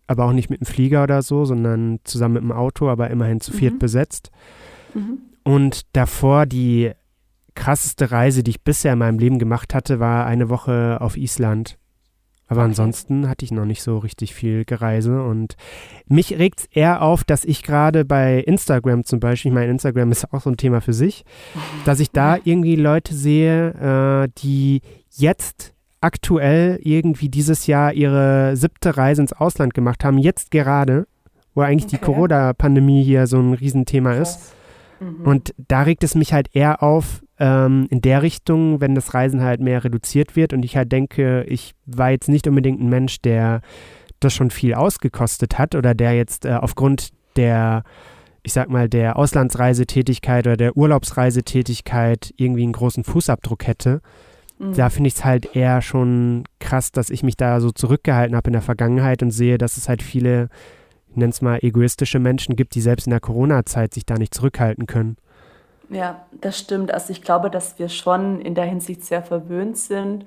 aber auch nicht mit dem Flieger oder so, sondern zusammen mit dem Auto, aber immerhin zu viert mhm. besetzt. Mhm. Und davor die krasseste Reise, die ich bisher in meinem Leben gemacht hatte, war eine Woche auf Island. Aber okay. ansonsten hatte ich noch nicht so richtig viel Gereise und mich regt es eher auf, dass ich gerade bei Instagram zum Beispiel, ich meine, Instagram ist auch so ein Thema für sich, dass ich da irgendwie Leute sehe, äh, die jetzt aktuell irgendwie dieses Jahr ihre siebte Reise ins Ausland gemacht haben, jetzt gerade, wo eigentlich okay. die Corona-Pandemie hier so ein Riesenthema Krass. ist. Mhm. Und da regt es mich halt eher auf, ähm, in der Richtung, wenn das Reisen halt mehr reduziert wird und ich halt denke, ich war jetzt nicht unbedingt ein Mensch, der das schon viel ausgekostet hat oder der jetzt äh, aufgrund der, ich sag mal, der Auslandsreisetätigkeit oder der Urlaubsreisetätigkeit irgendwie einen großen Fußabdruck hätte. Mhm. Da finde ich es halt eher schon krass, dass ich mich da so zurückgehalten habe in der Vergangenheit und sehe, dass es halt viele, ich nenne es mal, egoistische Menschen gibt, die selbst in der Corona-Zeit sich da nicht zurückhalten können. Ja, das stimmt. Also ich glaube, dass wir schon in der Hinsicht sehr verwöhnt sind.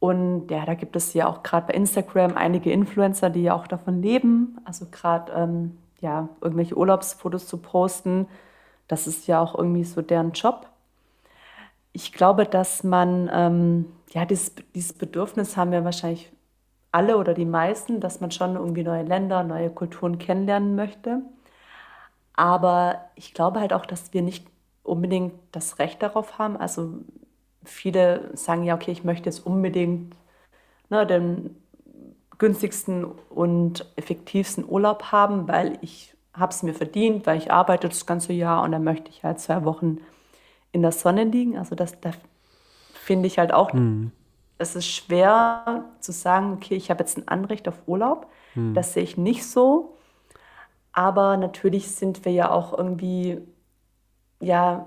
Und ja, da gibt es ja auch gerade bei Instagram einige Influencer, die ja auch davon leben. Also gerade ähm, ja, irgendwelche Urlaubsfotos zu posten. Das ist ja auch irgendwie so deren Job. Ich glaube, dass man, ähm, ja, dieses, dieses Bedürfnis haben wir wahrscheinlich alle oder die meisten, dass man schon irgendwie neue Länder, neue Kulturen kennenlernen möchte. Aber ich glaube halt auch, dass wir nicht unbedingt das Recht darauf haben. Also viele sagen ja, okay, ich möchte jetzt unbedingt ne, den günstigsten und effektivsten Urlaub haben, weil ich habe es mir verdient, weil ich arbeite das ganze Jahr und dann möchte ich halt zwei Wochen in der Sonne liegen. Also das, da finde ich halt auch, mhm. Es ist schwer zu sagen, okay, ich habe jetzt ein Anrecht auf Urlaub. Mhm. Das sehe ich nicht so. Aber natürlich sind wir ja auch irgendwie ja,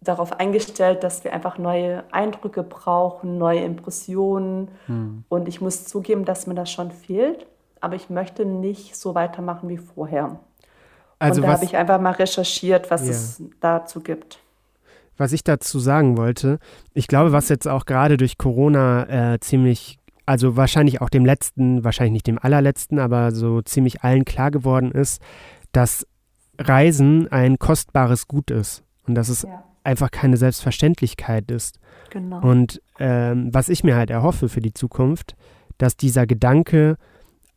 darauf eingestellt, dass wir einfach neue Eindrücke brauchen, neue Impressionen. Hm. Und ich muss zugeben, dass mir das schon fehlt, aber ich möchte nicht so weitermachen wie vorher. Also und da habe ich einfach mal recherchiert, was ja. es dazu gibt. Was ich dazu sagen wollte, ich glaube, was jetzt auch gerade durch Corona äh, ziemlich, also wahrscheinlich auch dem letzten, wahrscheinlich nicht dem allerletzten, aber so ziemlich allen klar geworden ist, dass Reisen ein kostbares Gut ist und dass es ja. einfach keine Selbstverständlichkeit ist. Genau. Und ähm, was ich mir halt erhoffe für die Zukunft, dass dieser Gedanke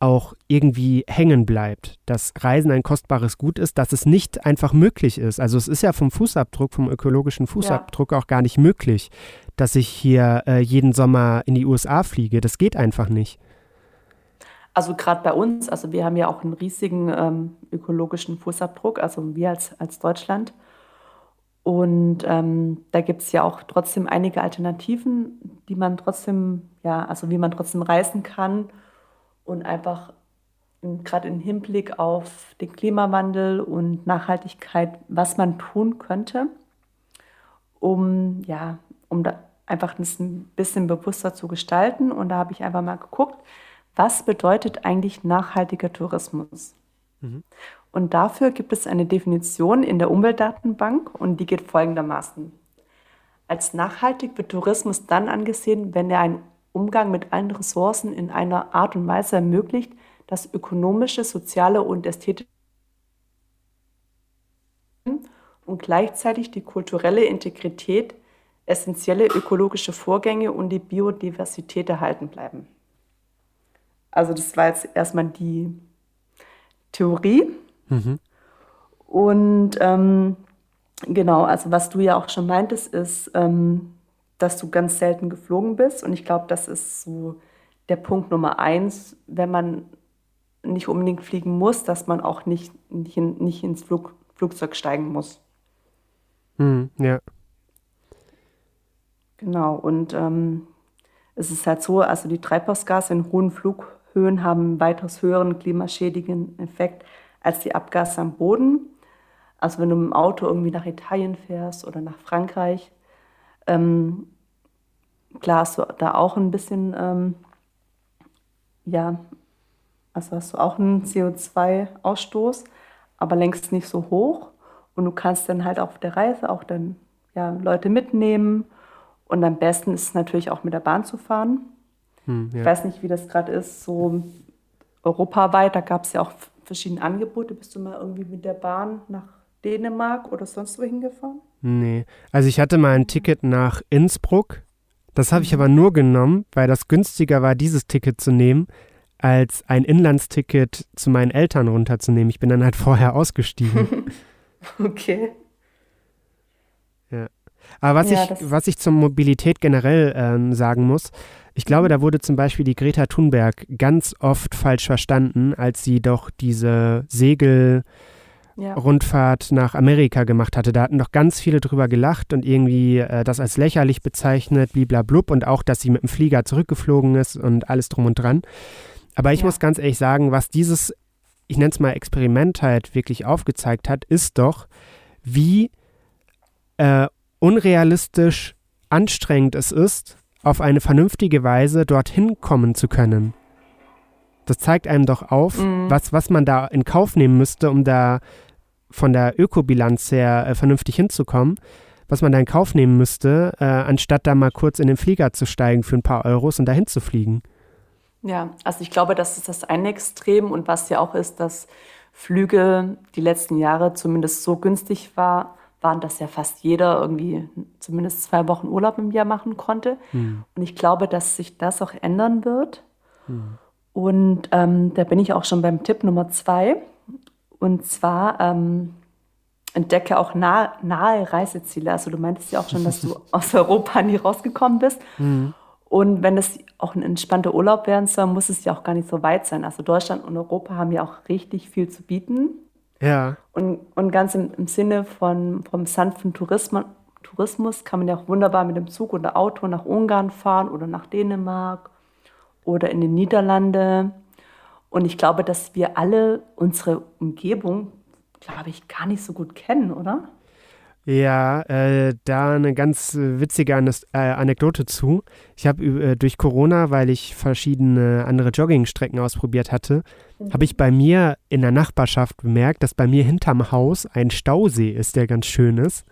auch irgendwie hängen bleibt, dass Reisen ein kostbares Gut ist, dass es nicht einfach möglich ist. Also es ist ja vom Fußabdruck, vom ökologischen Fußabdruck ja. auch gar nicht möglich, dass ich hier äh, jeden Sommer in die USA fliege. Das geht einfach nicht. Also gerade bei uns, also wir haben ja auch einen riesigen ähm, ökologischen Fußabdruck, also wir als, als Deutschland. Und ähm, da gibt es ja auch trotzdem einige Alternativen, die man trotzdem, ja, also wie man trotzdem reisen kann und einfach gerade im Hinblick auf den Klimawandel und Nachhaltigkeit, was man tun könnte, um ja, um da einfach das ein bisschen bewusster zu gestalten. Und da habe ich einfach mal geguckt, was bedeutet eigentlich nachhaltiger Tourismus? Mhm. Und dafür gibt es eine Definition in der Umweltdatenbank und die geht folgendermaßen. Als nachhaltig wird Tourismus dann angesehen, wenn er einen Umgang mit allen Ressourcen in einer Art und Weise ermöglicht, dass ökonomische, soziale und ästhetische und gleichzeitig die kulturelle Integrität, essentielle ökologische Vorgänge und die Biodiversität erhalten bleiben. Also das war jetzt erstmal die Theorie. Mhm. Und ähm, genau, also was du ja auch schon meintest, ist, ähm, dass du ganz selten geflogen bist. Und ich glaube, das ist so der Punkt Nummer eins, wenn man nicht unbedingt fliegen muss, dass man auch nicht, nicht, nicht ins Flug, Flugzeug steigen muss. Mhm, ja. Genau, und ähm, es ist halt so, also die Treibhausgase in hohen Flug, Höhen haben einen weitaus höheren klimaschädigenden Effekt als die Abgase am Boden. Also wenn du mit dem Auto irgendwie nach Italien fährst oder nach Frankreich, ähm, klar hast du da auch ein bisschen, ähm, ja, also hast du auch einen CO2-Ausstoß, aber längst nicht so hoch. Und du kannst dann halt auf der Reise auch dann ja, Leute mitnehmen. Und am besten ist es natürlich auch mit der Bahn zu fahren. Hm, ja. Ich weiß nicht, wie das gerade ist, so europaweit, da gab es ja auch verschiedene Angebote. Bist du mal irgendwie mit der Bahn nach Dänemark oder sonst wo hingefahren? Nee, also ich hatte mal ein Ticket nach Innsbruck. Das habe ich aber nur genommen, weil das günstiger war, dieses Ticket zu nehmen, als ein Inlandsticket zu meinen Eltern runterzunehmen. Ich bin dann halt vorher ausgestiegen. okay. Ja. Aber was, ja, ich, was ich zur Mobilität generell ähm, sagen muss, ich glaube, da wurde zum Beispiel die Greta Thunberg ganz oft falsch verstanden, als sie doch diese Segelrundfahrt ja. nach Amerika gemacht hatte. Da hatten doch ganz viele drüber gelacht und irgendwie äh, das als lächerlich bezeichnet, bliblablub und auch, dass sie mit dem Flieger zurückgeflogen ist und alles drum und dran. Aber ich ja. muss ganz ehrlich sagen, was dieses, ich nenne es mal Experiment halt wirklich aufgezeigt hat, ist doch, wie äh, unrealistisch anstrengend es ist, auf eine vernünftige Weise dorthin kommen zu können. Das zeigt einem doch auf, mhm. was, was man da in Kauf nehmen müsste, um da von der Ökobilanz her äh, vernünftig hinzukommen, was man da in Kauf nehmen müsste, äh, anstatt da mal kurz in den Flieger zu steigen für ein paar Euros und dahin zu fliegen. Ja, also ich glaube, das ist das eine Extrem und was ja auch ist, dass Flüge die letzten Jahre zumindest so günstig war, waren, dass ja fast jeder irgendwie zumindest zwei Wochen Urlaub im Jahr machen konnte. Hm. Und ich glaube, dass sich das auch ändern wird. Hm. Und ähm, da bin ich auch schon beim Tipp Nummer zwei. Und zwar ähm, entdecke auch nah, nahe Reiseziele. Also du meintest ja auch schon, dass du aus Europa nie rausgekommen bist. Mhm. Und wenn es auch ein entspannter Urlaub werden soll, muss es ja auch gar nicht so weit sein. Also Deutschland und Europa haben ja auch richtig viel zu bieten. Ja. Und, und ganz im, im Sinne von, vom sanften Tourismus, Tourismus kann man ja auch wunderbar mit dem Zug oder Auto nach Ungarn fahren oder nach Dänemark oder in den Niederlande. Und ich glaube, dass wir alle unsere Umgebung, glaube ich, gar nicht so gut kennen, oder? Ja, äh, da eine ganz witzige An äh, Anekdote zu. Ich habe äh, durch Corona, weil ich verschiedene andere Joggingstrecken ausprobiert hatte, mhm. habe ich bei mir in der Nachbarschaft bemerkt, dass bei mir hinterm Haus ein Stausee ist, der ganz schön ist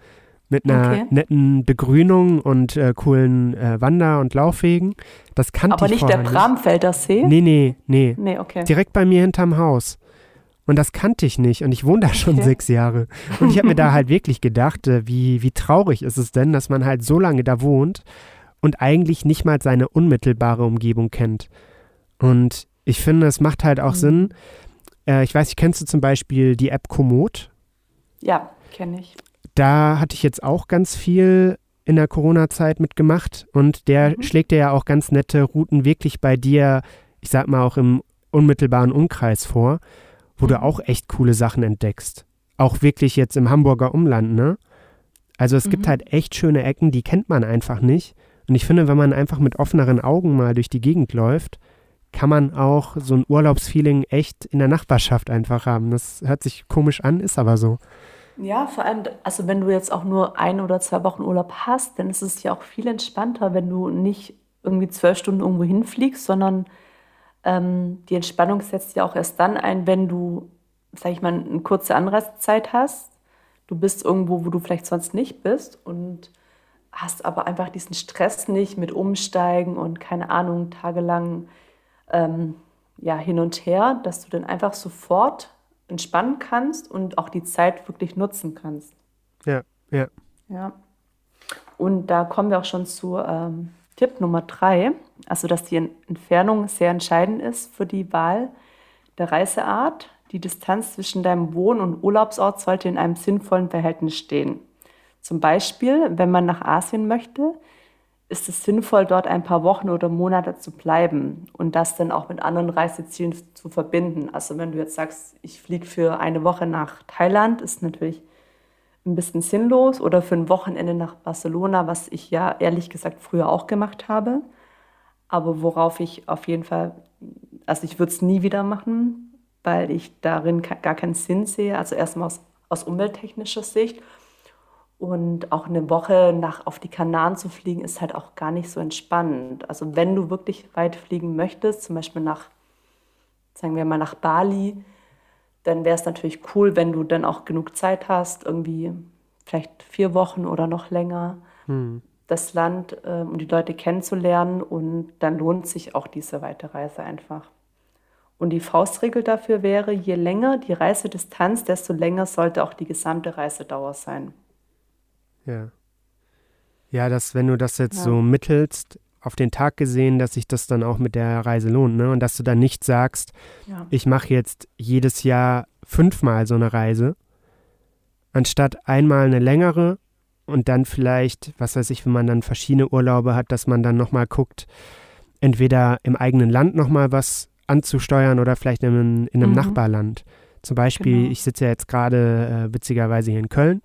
mit einer okay. netten Begrünung und äh, coolen äh, Wander- und Laufwegen. Das kannte Aber ich nicht der Bramfelder See? Nee, nee, nee. Nee, okay. Direkt bei mir hinterm Haus. Und das kannte ich nicht. Und ich wohne da schon okay. sechs Jahre. Und ich habe mir da halt wirklich gedacht, äh, wie, wie traurig ist es denn, dass man halt so lange da wohnt und eigentlich nicht mal seine unmittelbare Umgebung kennt. Und ich finde, es macht halt auch mhm. Sinn. Äh, ich weiß kennst du zum Beispiel die App Komoot? Ja, kenne ich da hatte ich jetzt auch ganz viel in der Corona-Zeit mitgemacht und der mhm. schlägt dir ja auch ganz nette Routen wirklich bei dir, ich sag mal auch im unmittelbaren Umkreis vor, wo mhm. du auch echt coole Sachen entdeckst. Auch wirklich jetzt im Hamburger Umland, ne? Also es mhm. gibt halt echt schöne Ecken, die kennt man einfach nicht. Und ich finde, wenn man einfach mit offeneren Augen mal durch die Gegend läuft, kann man auch so ein Urlaubsfeeling echt in der Nachbarschaft einfach haben. Das hört sich komisch an, ist aber so. Ja, vor allem, also wenn du jetzt auch nur ein oder zwei Wochen Urlaub hast, dann ist es ja auch viel entspannter, wenn du nicht irgendwie zwölf Stunden irgendwo hinfliegst, sondern ähm, die Entspannung setzt ja auch erst dann ein, wenn du, sag ich mal, eine kurze Anreisezeit hast. Du bist irgendwo, wo du vielleicht sonst nicht bist und hast aber einfach diesen Stress nicht mit Umsteigen und keine Ahnung, tagelang ähm, ja, hin und her, dass du dann einfach sofort entspannen kannst und auch die Zeit wirklich nutzen kannst. Ja, ja. Ja. Und da kommen wir auch schon zu ähm, Tipp Nummer drei, also dass die Entfernung sehr entscheidend ist für die Wahl der Reiseart. Die Distanz zwischen deinem Wohn- und Urlaubsort sollte in einem sinnvollen Verhältnis stehen. Zum Beispiel, wenn man nach Asien möchte, ist es sinnvoll, dort ein paar Wochen oder Monate zu bleiben und das dann auch mit anderen Reisezielen zu verbinden. Also wenn du jetzt sagst, ich fliege für eine Woche nach Thailand, ist natürlich ein bisschen sinnlos oder für ein Wochenende nach Barcelona, was ich ja ehrlich gesagt früher auch gemacht habe. Aber worauf ich auf jeden Fall, also ich würde es nie wieder machen, weil ich darin gar keinen Sinn sehe. Also erstmal aus, aus umwelttechnischer Sicht und auch eine Woche nach auf die Kanaren zu fliegen, ist halt auch gar nicht so entspannend. Also wenn du wirklich weit fliegen möchtest, zum Beispiel nach, sagen wir mal, nach Bali, dann wäre es natürlich cool, wenn du dann auch genug Zeit hast, irgendwie vielleicht vier Wochen oder noch länger, hm. das Land, äh, um die Leute kennenzulernen. Und dann lohnt sich auch diese weite Reise einfach. Und die Faustregel dafür wäre, je länger die Reisedistanz, desto länger sollte auch die gesamte Reisedauer sein. Ja. Ja, dass, wenn du das jetzt ja. so mittelst, auf den Tag gesehen, dass sich das dann auch mit der Reise lohnt, ne? Und dass du dann nicht sagst, ja. ich mache jetzt jedes Jahr fünfmal so eine Reise, anstatt einmal eine längere und dann vielleicht, was weiß ich, wenn man dann verschiedene Urlaube hat, dass man dann nochmal guckt, entweder im eigenen Land nochmal was anzusteuern oder vielleicht in, in einem mhm. Nachbarland. Zum Beispiel, genau. ich sitze ja jetzt gerade äh, witzigerweise hier in Köln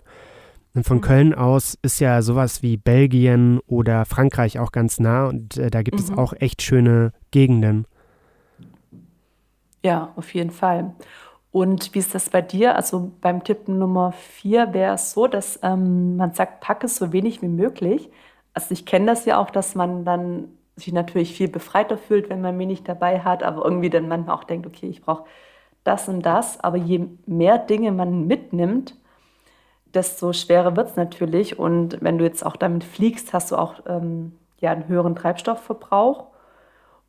und von mhm. Köln aus ist ja sowas wie Belgien oder Frankreich auch ganz nah und äh, da gibt mhm. es auch echt schöne Gegenden. Ja, auf jeden Fall. Und wie ist das bei dir? Also beim Tipp Nummer vier wäre es so, dass ähm, man sagt, packe so wenig wie möglich. Also ich kenne das ja auch, dass man dann sich natürlich viel befreiter fühlt, wenn man wenig dabei hat, aber irgendwie dann manchmal auch denkt, okay, ich brauche das und das. Aber je mehr Dinge man mitnimmt, desto schwerer wird es natürlich. Und wenn du jetzt auch damit fliegst, hast du auch ähm, ja, einen höheren Treibstoffverbrauch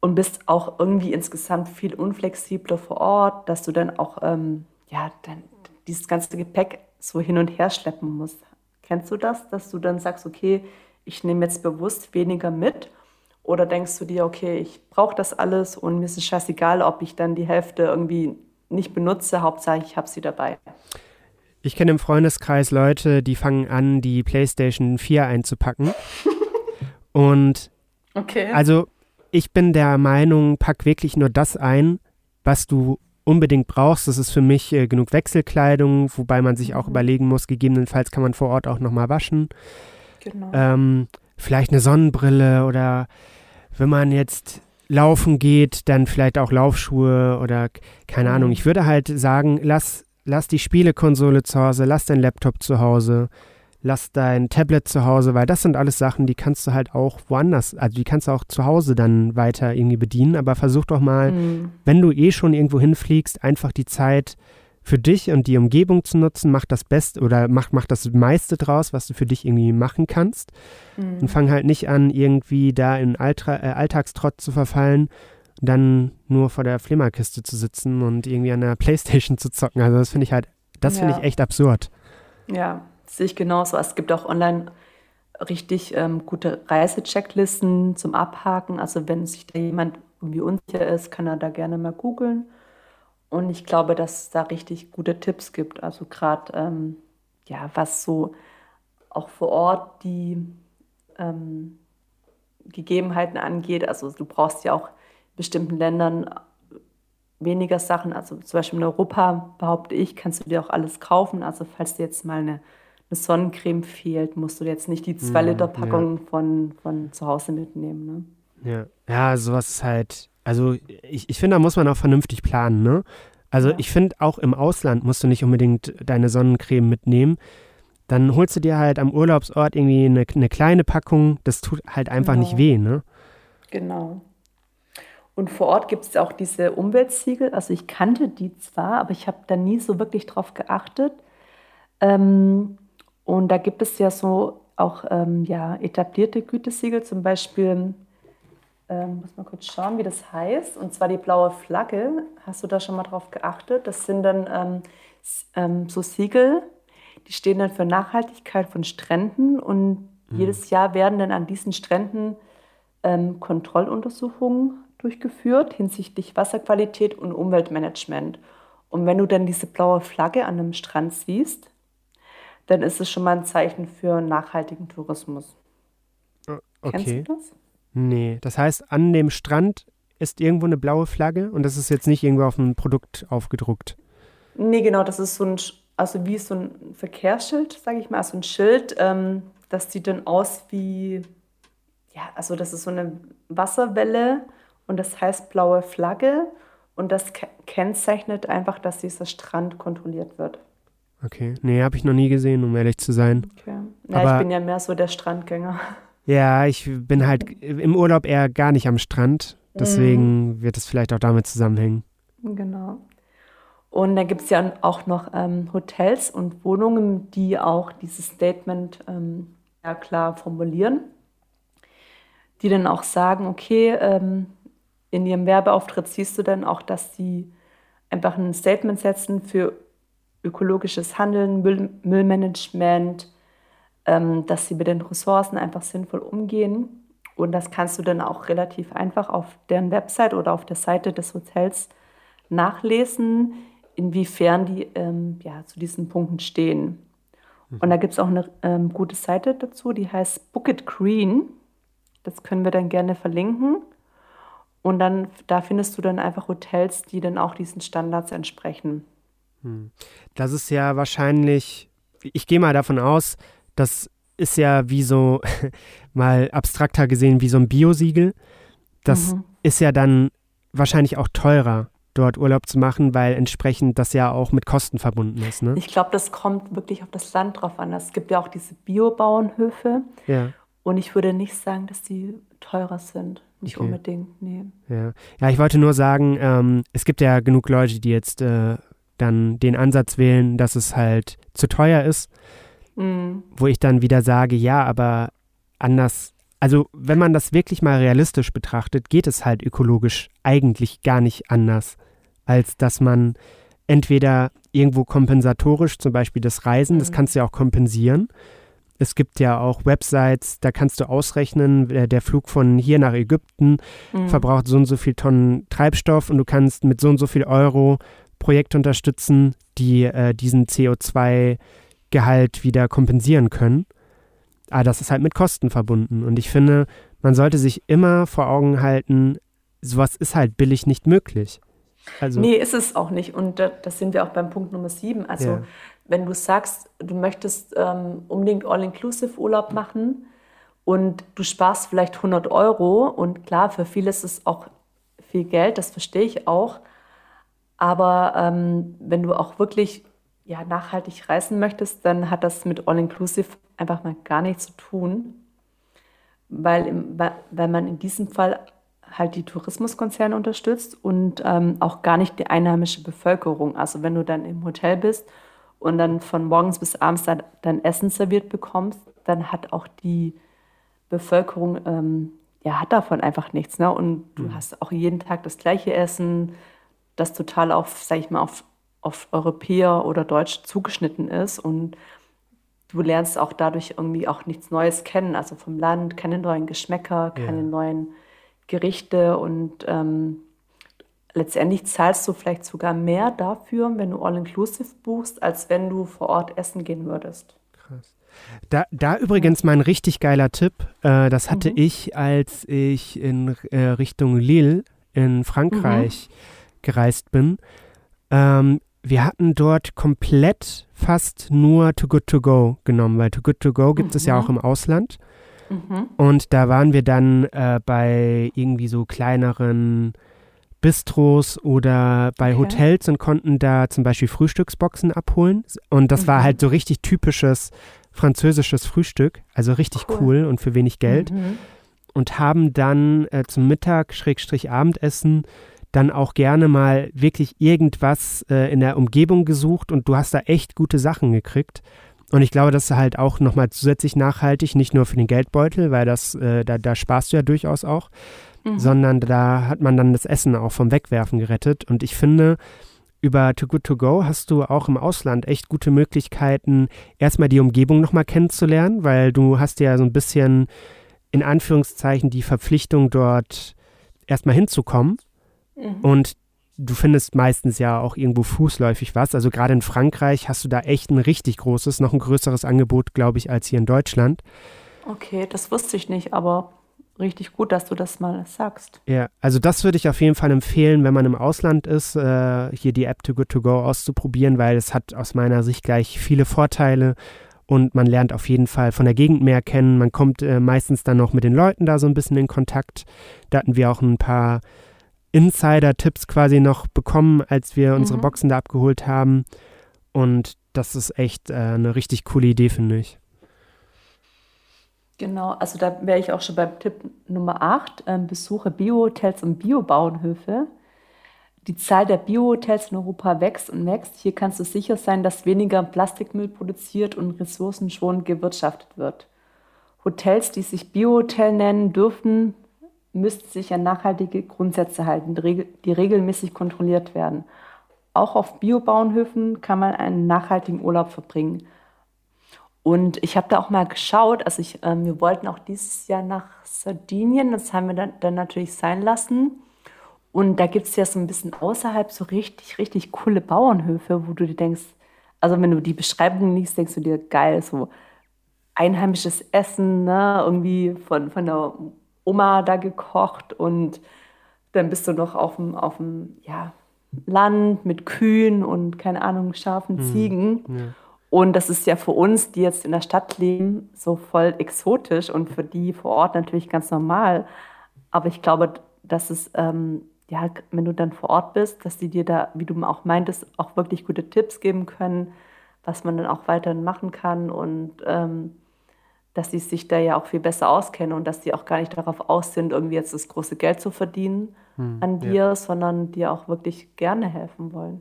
und bist auch irgendwie insgesamt viel unflexibler vor Ort, dass du dann auch ähm, ja, dann dieses ganze Gepäck so hin und her schleppen musst. Kennst du das, dass du dann sagst, okay, ich nehme jetzt bewusst weniger mit? Oder denkst du dir, okay, ich brauche das alles und mir ist es scheißegal, ob ich dann die Hälfte irgendwie nicht benutze, Hauptsache ich habe sie dabei? Ich kenne im Freundeskreis Leute, die fangen an, die PlayStation 4 einzupacken. und okay. also ich bin der Meinung, pack wirklich nur das ein, was du unbedingt brauchst. Das ist für mich äh, genug Wechselkleidung, wobei man sich auch mhm. überlegen muss, gegebenenfalls kann man vor Ort auch nochmal waschen. Genau. Ähm, vielleicht eine Sonnenbrille oder wenn man jetzt laufen geht, dann vielleicht auch Laufschuhe oder keine mhm. Ahnung. Ich würde halt sagen, lass, lass die Spielekonsole zu Hause, lass dein Laptop zu Hause, lass dein Tablet zu Hause, weil das sind alles Sachen, die kannst du halt auch woanders, also die kannst du auch zu Hause dann weiter irgendwie bedienen, aber versuch doch mal, mhm. wenn du eh schon irgendwo hinfliegst, einfach die Zeit für dich und die Umgebung zu nutzen, mach das Beste oder mach, mach das meiste draus, was du für dich irgendwie machen kannst mhm. und fang halt nicht an, irgendwie da in Altra, äh, Alltagstrott zu verfallen, dann nur vor der Flimmerkiste zu sitzen und irgendwie an der Playstation zu zocken. Also das finde ich halt, das ja. finde ich echt absurd. Ja, sehe ich genauso. Es gibt auch online richtig ähm, gute Reisechecklisten zum Abhaken. Also wenn sich da jemand irgendwie unsicher ist, kann er da gerne mal googeln. Und ich glaube, dass es da richtig gute Tipps gibt. Also gerade, ähm, ja, was so auch vor Ort die ähm, Gegebenheiten angeht. Also du brauchst ja auch bestimmten Ländern weniger Sachen. Also zum Beispiel in Europa, behaupte ich, kannst du dir auch alles kaufen. Also falls dir jetzt mal eine eine Sonnencreme fehlt, musst du jetzt nicht die 2-Liter-Packung ja. von, von zu Hause mitnehmen. Ne? Ja. ja, sowas ist halt, also ich, ich finde, da muss man auch vernünftig planen, ne? Also ja. ich finde, auch im Ausland musst du nicht unbedingt deine Sonnencreme mitnehmen. Dann holst du dir halt am Urlaubsort irgendwie eine, eine kleine Packung. Das tut halt einfach genau. nicht weh, ne? Genau. Und vor Ort gibt es auch diese Umweltsiegel. Also ich kannte die zwar, aber ich habe da nie so wirklich drauf geachtet. Ähm, und da gibt es ja so auch ähm, ja, etablierte Gütesiegel, zum Beispiel, ähm, muss mal kurz schauen, wie das heißt, und zwar die blaue Flagge. Hast du da schon mal drauf geachtet? Das sind dann ähm, ähm so Siegel, die stehen dann für Nachhaltigkeit von Stränden und mhm. jedes Jahr werden dann an diesen Stränden ähm, Kontrolluntersuchungen durchgeführt hinsichtlich Wasserqualität und Umweltmanagement. Und wenn du dann diese blaue Flagge an einem Strand siehst, dann ist es schon mal ein Zeichen für nachhaltigen Tourismus. Okay. Kennst du das? Nee, das heißt, an dem Strand ist irgendwo eine blaue Flagge und das ist jetzt nicht irgendwo auf einem Produkt aufgedruckt. Nee, genau, das ist so ein, also wie so ein Verkehrsschild, sage ich mal, also ein Schild, ähm, das sieht dann aus wie, ja, also das ist so eine Wasserwelle und das heißt blaue Flagge und das kennzeichnet einfach, dass dieser Strand kontrolliert wird. Okay. Nee, habe ich noch nie gesehen, um ehrlich zu sein. Okay. Ja, Aber, ich bin ja mehr so der Strandgänger. Ja, ich bin halt im Urlaub eher gar nicht am Strand. Deswegen mhm. wird es vielleicht auch damit zusammenhängen. Genau. Und dann gibt es ja auch noch ähm, Hotels und Wohnungen, die auch dieses Statement ähm, ja klar formulieren. Die dann auch sagen, okay, ähm, in ihrem Werbeauftritt siehst du dann auch, dass sie einfach ein Statement setzen für ökologisches Handeln, Müll, Müllmanagement, ähm, dass sie mit den Ressourcen einfach sinnvoll umgehen. Und das kannst du dann auch relativ einfach auf deren Website oder auf der Seite des Hotels nachlesen, inwiefern die ähm, ja, zu diesen Punkten stehen. Mhm. Und da gibt es auch eine ähm, gute Seite dazu, die heißt Book It Green. Das können wir dann gerne verlinken. Und dann, da findest du dann einfach Hotels, die dann auch diesen Standards entsprechen. Hm. Das ist ja wahrscheinlich, ich gehe mal davon aus, das ist ja wie so, mal abstrakter gesehen, wie so ein Biosiegel. Das mhm. ist ja dann wahrscheinlich auch teurer dort Urlaub zu machen, weil entsprechend das ja auch mit Kosten verbunden ist. Ne? Ich glaube, das kommt wirklich auf das Land drauf an. Es gibt ja auch diese Biobauernhöfe. Ja. Und ich würde nicht sagen, dass die teurer sind. Nicht okay. unbedingt, nee. Ja. ja, ich wollte nur sagen, ähm, es gibt ja genug Leute, die jetzt äh, dann den Ansatz wählen, dass es halt zu teuer ist. Mhm. Wo ich dann wieder sage, ja, aber anders also wenn man das wirklich mal realistisch betrachtet, geht es halt ökologisch eigentlich gar nicht anders, als dass man entweder irgendwo kompensatorisch, zum Beispiel das Reisen, mhm. das kannst du ja auch kompensieren. Es gibt ja auch Websites, da kannst du ausrechnen, der Flug von hier nach Ägypten mhm. verbraucht so und so viel Tonnen Treibstoff und du kannst mit so und so viel Euro Projekte unterstützen, die äh, diesen CO2-Gehalt wieder kompensieren können. Aber das ist halt mit Kosten verbunden. Und ich finde, man sollte sich immer vor Augen halten, sowas ist halt billig nicht möglich. Also, nee, ist es auch nicht. Und da, das sind wir auch beim Punkt Nummer sieben. Also, ja. Wenn du sagst, du möchtest ähm, unbedingt All-Inclusive-Urlaub machen und du sparst vielleicht 100 Euro, und klar, für viele ist es auch viel Geld, das verstehe ich auch. Aber ähm, wenn du auch wirklich ja, nachhaltig reisen möchtest, dann hat das mit All-Inclusive einfach mal gar nichts zu tun, weil, im, weil man in diesem Fall halt die Tourismuskonzerne unterstützt und ähm, auch gar nicht die einheimische Bevölkerung. Also wenn du dann im Hotel bist und dann von morgens bis abends dann, dein Essen serviert bekommst, dann hat auch die Bevölkerung, ähm, ja, hat davon einfach nichts. Ne? Und du mhm. hast auch jeden Tag das gleiche Essen, das total auf, sag ich mal, auf auf Europäer oder Deutsch zugeschnitten ist und du lernst auch dadurch irgendwie auch nichts Neues kennen, also vom Land, keine neuen Geschmäcker, keine ja. neuen Gerichte und ähm, letztendlich zahlst du vielleicht sogar mehr dafür, wenn du All-Inclusive buchst, als wenn du vor Ort essen gehen würdest. Krass. Da, da übrigens mein richtig geiler Tipp, äh, das hatte mhm. ich, als ich in äh, Richtung Lille in Frankreich mhm. gereist bin. Ähm, wir hatten dort komplett fast nur Too Good To Go genommen, weil Too Good To Go gibt mhm. es ja auch mhm. im Ausland. Mhm. Und da waren wir dann äh, bei irgendwie so kleineren Bistros oder bei okay. Hotels und konnten da zum Beispiel Frühstücksboxen abholen. Und das mhm. war halt so richtig typisches französisches Frühstück, also richtig cool, cool und für wenig Geld. Mhm. Und haben dann äh, zum Mittag, Schrägstrich Abendessen, dann auch gerne mal wirklich irgendwas äh, in der Umgebung gesucht und du hast da echt gute Sachen gekriegt. Und ich glaube, das ist halt auch nochmal zusätzlich nachhaltig, nicht nur für den Geldbeutel, weil das, äh, da, da sparst du ja durchaus auch, mhm. sondern da hat man dann das Essen auch vom Wegwerfen gerettet. Und ich finde, über Too Good To Go hast du auch im Ausland echt gute Möglichkeiten, erstmal die Umgebung nochmal kennenzulernen, weil du hast ja so ein bisschen in Anführungszeichen die Verpflichtung, dort erstmal hinzukommen. Mhm. Und du findest meistens ja auch irgendwo fußläufig was. Also gerade in Frankreich hast du da echt ein richtig großes, noch ein größeres Angebot, glaube ich, als hier in Deutschland. Okay, das wusste ich nicht, aber richtig gut, dass du das mal sagst. Ja, also das würde ich auf jeden Fall empfehlen, wenn man im Ausland ist, äh, hier die App Too Good To Go auszuprobieren, weil es hat aus meiner Sicht gleich viele Vorteile und man lernt auf jeden Fall von der Gegend mehr kennen. Man kommt äh, meistens dann noch mit den Leuten da so ein bisschen in Kontakt. Da hatten wir auch ein paar Insider-Tipps quasi noch bekommen, als wir unsere mhm. Boxen da abgeholt haben. Und das ist echt äh, eine richtig coole Idee, finde ich. Genau, also da wäre ich auch schon beim Tipp Nummer 8. Ähm, besuche Biohotels und Biobauernhöfe. Die Zahl der Biohotels in Europa wächst und wächst. Hier kannst du sicher sein, dass weniger Plastikmüll produziert und ressourcenschonend gewirtschaftet wird. Hotels, die sich Biohotel nennen, dürfen müssten sich an nachhaltige Grundsätze halten, die regelmäßig kontrolliert werden. Auch auf Biobauernhöfen kann man einen nachhaltigen Urlaub verbringen. Und ich habe da auch mal geschaut, also ich, ähm, wir wollten auch dieses Jahr nach Sardinien, das haben wir dann, dann natürlich sein lassen. Und da gibt es ja so ein bisschen außerhalb so richtig, richtig coole Bauernhöfe, wo du dir denkst, also wenn du die Beschreibung liest, denkst du dir, geil, so einheimisches Essen, ne? irgendwie von, von der Oma da gekocht und dann bist du noch auf dem, auf dem ja, Land mit Kühen und keine Ahnung, scharfen mhm. Ziegen. Ja. Und das ist ja für uns, die jetzt in der Stadt leben, so voll exotisch und für die vor Ort natürlich ganz normal. Aber ich glaube, dass es ähm, ja, wenn du dann vor Ort bist, dass die dir da, wie du auch meintest, auch wirklich gute Tipps geben können, was man dann auch weiterhin machen kann und ähm, dass sie sich da ja auch viel besser auskennen und dass die auch gar nicht darauf aus sind, irgendwie jetzt das große Geld zu verdienen hm, an dir, ja. sondern dir auch wirklich gerne helfen wollen.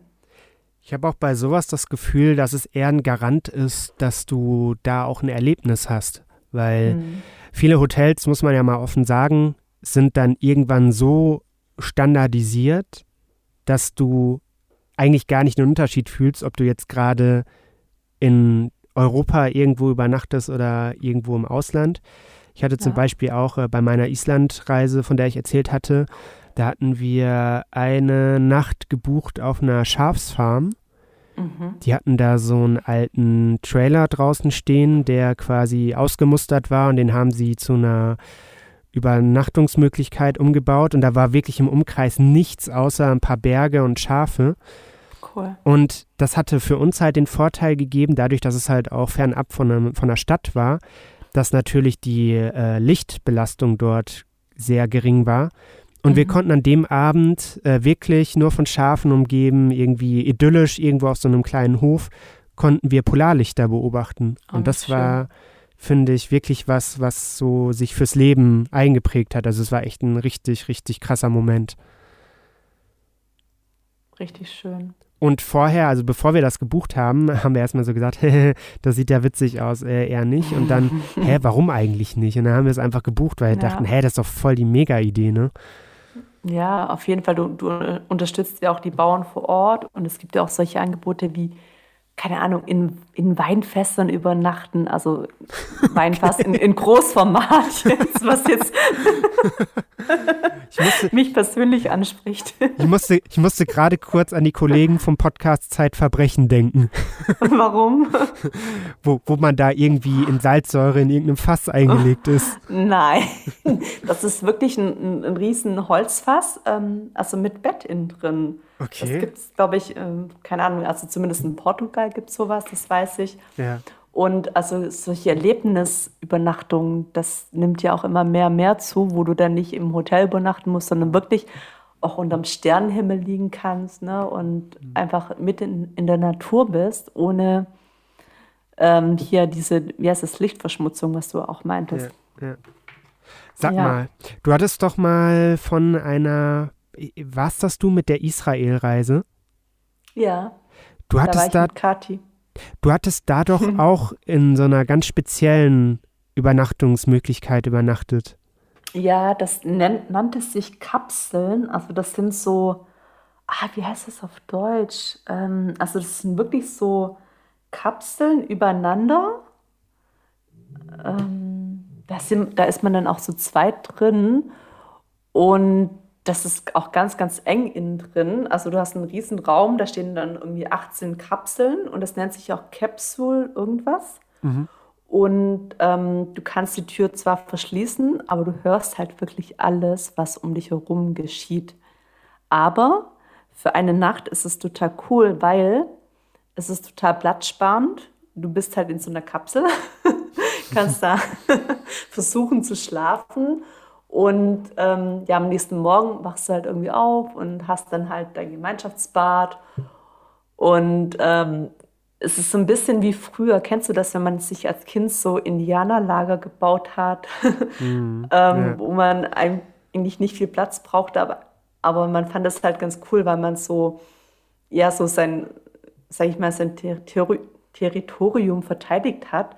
Ich habe auch bei sowas das Gefühl, dass es eher ein Garant ist, dass du da auch ein Erlebnis hast. Weil hm. viele Hotels, muss man ja mal offen sagen, sind dann irgendwann so standardisiert, dass du eigentlich gar nicht einen Unterschied fühlst, ob du jetzt gerade in Europa irgendwo übernachtest oder irgendwo im Ausland. Ich hatte zum ja. Beispiel auch äh, bei meiner Islandreise, von der ich erzählt hatte, da hatten wir eine Nacht gebucht auf einer Schafsfarm. Mhm. Die hatten da so einen alten Trailer draußen stehen, der quasi ausgemustert war und den haben sie zu einer Übernachtungsmöglichkeit umgebaut und da war wirklich im Umkreis nichts außer ein paar Berge und Schafe. Cool. Und das hatte für uns halt den Vorteil gegeben, dadurch, dass es halt auch fernab von, einem, von der Stadt war, dass natürlich die äh, Lichtbelastung dort sehr gering war. Und mhm. wir konnten an dem Abend äh, wirklich nur von Schafen umgeben, irgendwie idyllisch, irgendwo auf so einem kleinen Hof, konnten wir Polarlichter beobachten. Oh, und das schön. war, finde ich, wirklich was, was so sich fürs Leben eingeprägt hat. Also es war echt ein richtig, richtig krasser Moment. Richtig schön. Und vorher, also bevor wir das gebucht haben, haben wir erstmal so gesagt, das sieht ja witzig aus, äh, eher nicht. Und dann, hä, warum eigentlich nicht? Und dann haben wir es einfach gebucht, weil wir ja. dachten, hä, das ist doch voll die Mega-Idee, ne? Ja, auf jeden Fall. Du, du unterstützt ja auch die Bauern vor Ort und es gibt ja auch solche Angebote wie keine Ahnung, in, in Weinfässern übernachten, also Weinfass okay. in, in Großformat, jetzt, was jetzt musste, mich persönlich anspricht. Ich musste, ich musste gerade kurz an die Kollegen vom Podcast Zeitverbrechen denken. Warum? wo, wo man da irgendwie in Salzsäure in irgendeinem Fass eingelegt ist. Nein, das ist wirklich ein, ein, ein riesen Holzfass, ähm, also mit Bett innen drin. Okay. Das gibt es, glaube ich, ähm, keine Ahnung, also zumindest in Portugal gibt es sowas, das weiß ich. Ja. Und also solche Erlebnisübernachtungen, das nimmt ja auch immer mehr und mehr zu, wo du dann nicht im Hotel übernachten musst, sondern wirklich auch unterm Sternenhimmel liegen kannst ne? und mhm. einfach mitten in der Natur bist, ohne ähm, hier diese, wie heißt das, Lichtverschmutzung, was du auch meintest. Ja, ja. Sag ja. mal, du hattest doch mal von einer warst das du mit der Israel-Reise? Ja. Du hattest da, da mit Kati. Du hattest da doch auch in so einer ganz speziellen Übernachtungsmöglichkeit übernachtet. Ja, das nennt, nannte sich Kapseln. Also das sind so, ah, wie heißt das auf Deutsch? Ähm, also das sind wirklich so Kapseln übereinander. Ähm, da, sind, da ist man dann auch so zweit drin. Und das ist auch ganz, ganz eng innen drin. Also du hast einen riesen Raum, da stehen dann irgendwie 18 Kapseln und das nennt sich auch Capsule irgendwas. Mhm. Und ähm, du kannst die Tür zwar verschließen, aber du hörst halt wirklich alles, was um dich herum geschieht. Aber für eine Nacht ist es total cool, weil es ist total platzsparend. Du bist halt in so einer Kapsel, kannst da versuchen zu schlafen und ähm, ja, am nächsten Morgen wachst du halt irgendwie auf und hast dann halt dein Gemeinschaftsbad. Und ähm, es ist so ein bisschen wie früher. Kennst du das, wenn man sich als Kind so Indianerlager gebaut hat, mm, ähm, ja. wo man eigentlich nicht viel Platz brauchte, aber, aber man fand das halt ganz cool, weil man so, ja, so sein, sag ich mal, sein Ter Ter Territorium verteidigt hat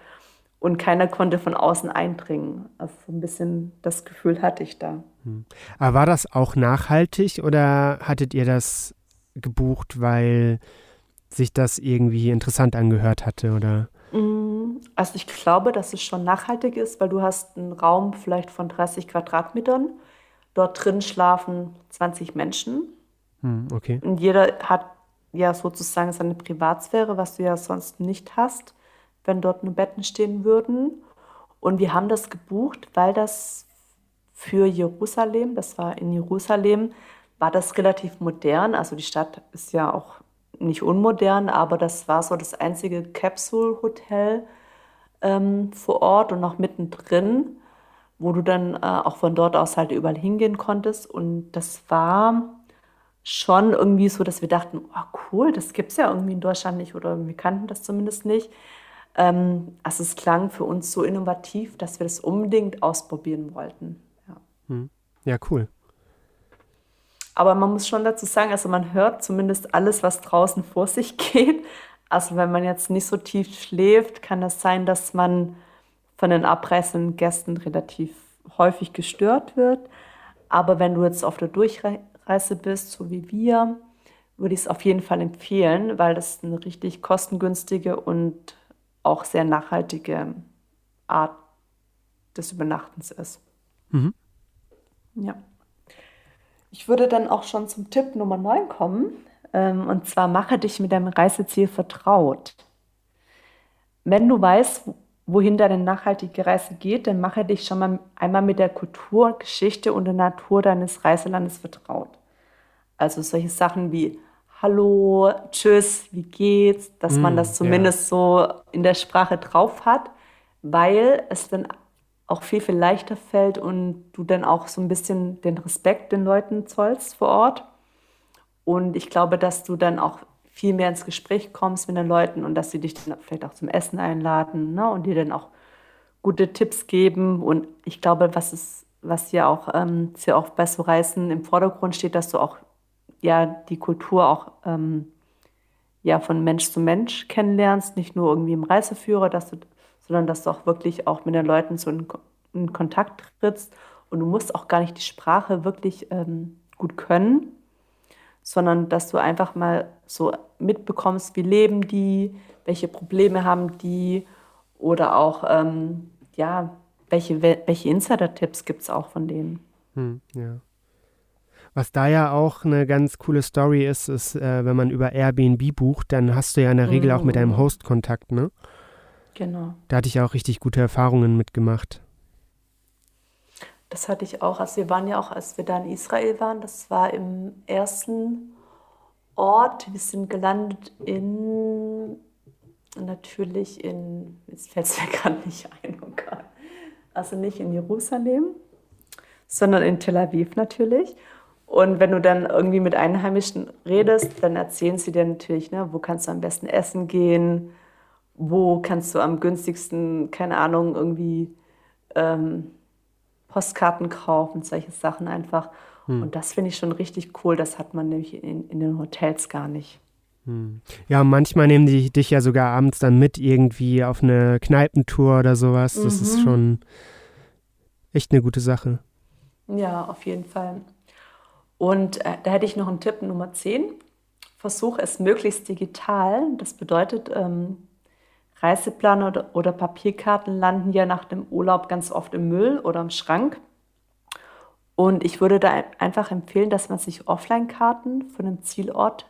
und keiner konnte von außen eindringen. Also so ein bisschen das Gefühl hatte ich da. Hm. Aber war das auch nachhaltig oder hattet ihr das gebucht, weil sich das irgendwie interessant angehört hatte oder? Mm, also ich glaube, dass es schon nachhaltig ist, weil du hast einen Raum vielleicht von 30 Quadratmetern. Dort drin schlafen 20 Menschen. Hm, okay. Und jeder hat ja sozusagen seine Privatsphäre, was du ja sonst nicht hast wenn dort nur Betten stehen würden. Und wir haben das gebucht, weil das für Jerusalem, das war in Jerusalem, war das relativ modern. Also die Stadt ist ja auch nicht unmodern, aber das war so das einzige Capsule-Hotel ähm, vor Ort und auch mittendrin, wo du dann äh, auch von dort aus halt überall hingehen konntest. Und das war schon irgendwie so, dass wir dachten, oh cool, das gibt es ja irgendwie in Deutschland nicht oder wir kannten das zumindest nicht. Ähm, also es klang für uns so innovativ, dass wir das unbedingt ausprobieren wollten. Ja, hm. ja cool. Aber man muss schon dazu sagen, also man hört zumindest alles, was draußen vor sich geht. Also wenn man jetzt nicht so tief schläft, kann das sein, dass man von den abreißenden Gästen relativ häufig gestört wird. Aber wenn du jetzt auf der Durchreise bist, so wie wir, würde ich es auf jeden Fall empfehlen, weil das eine richtig kostengünstige und auch sehr nachhaltige Art des Übernachtens ist. Mhm. Ja. Ich würde dann auch schon zum Tipp Nummer 9 kommen. Ähm, und zwar mache dich mit deinem Reiseziel vertraut. Wenn du weißt, wohin deine nachhaltige Reise geht, dann mache dich schon mal einmal mit der Kultur, Geschichte und der Natur deines Reiselandes vertraut. Also solche Sachen wie Hallo, Tschüss, wie geht's, dass mm, man das zumindest ja. so in der Sprache drauf hat, weil es dann auch viel, viel leichter fällt und du dann auch so ein bisschen den Respekt den Leuten zollst vor Ort. Und ich glaube, dass du dann auch viel mehr ins Gespräch kommst mit den Leuten und dass sie dich dann vielleicht auch zum Essen einladen ne? und dir dann auch gute Tipps geben. Und ich glaube, was ist, was ja auch ähm, sehr oft bei so Reisen im Vordergrund steht, dass du auch ja die Kultur auch ähm, ja von Mensch zu Mensch kennenlernst, nicht nur irgendwie im Reiseführer, dass du sondern dass du auch wirklich auch mit den Leuten so in, in Kontakt trittst. Und du musst auch gar nicht die Sprache wirklich ähm, gut können, sondern dass du einfach mal so mitbekommst, wie leben die, welche Probleme haben die oder auch, ähm, ja, welche, welche Insider-Tipps gibt es auch von denen. Hm, ja. Was da ja auch eine ganz coole Story ist, ist, äh, wenn man über Airbnb bucht, dann hast du ja in der Regel mhm. auch mit deinem Host Kontakt, ne? Genau. Da hatte ich auch richtig gute Erfahrungen mitgemacht. Das hatte ich auch. Also wir waren ja auch, als wir da in Israel waren, das war im ersten Ort. Wir sind gelandet in, natürlich in, jetzt fällt es mir gerade nicht ein, oh Gott. also nicht in Jerusalem, sondern in Tel Aviv natürlich. Und wenn du dann irgendwie mit Einheimischen redest, dann erzählen sie dir natürlich, ne, wo kannst du am besten essen gehen, wo kannst du am günstigsten, keine Ahnung, irgendwie ähm, Postkarten kaufen, solche Sachen einfach. Hm. Und das finde ich schon richtig cool. Das hat man nämlich in, in den Hotels gar nicht. Hm. Ja, manchmal nehmen die dich ja sogar abends dann mit irgendwie auf eine Kneipentour oder sowas. Das mhm. ist schon echt eine gute Sache. Ja, auf jeden Fall. Und äh, da hätte ich noch einen Tipp Nummer 10. Versuche es möglichst digital. Das bedeutet, ähm, Reiseplan oder, oder Papierkarten landen ja nach dem Urlaub ganz oft im Müll oder im Schrank. Und ich würde da einfach empfehlen, dass man sich Offline-Karten von einem Zielort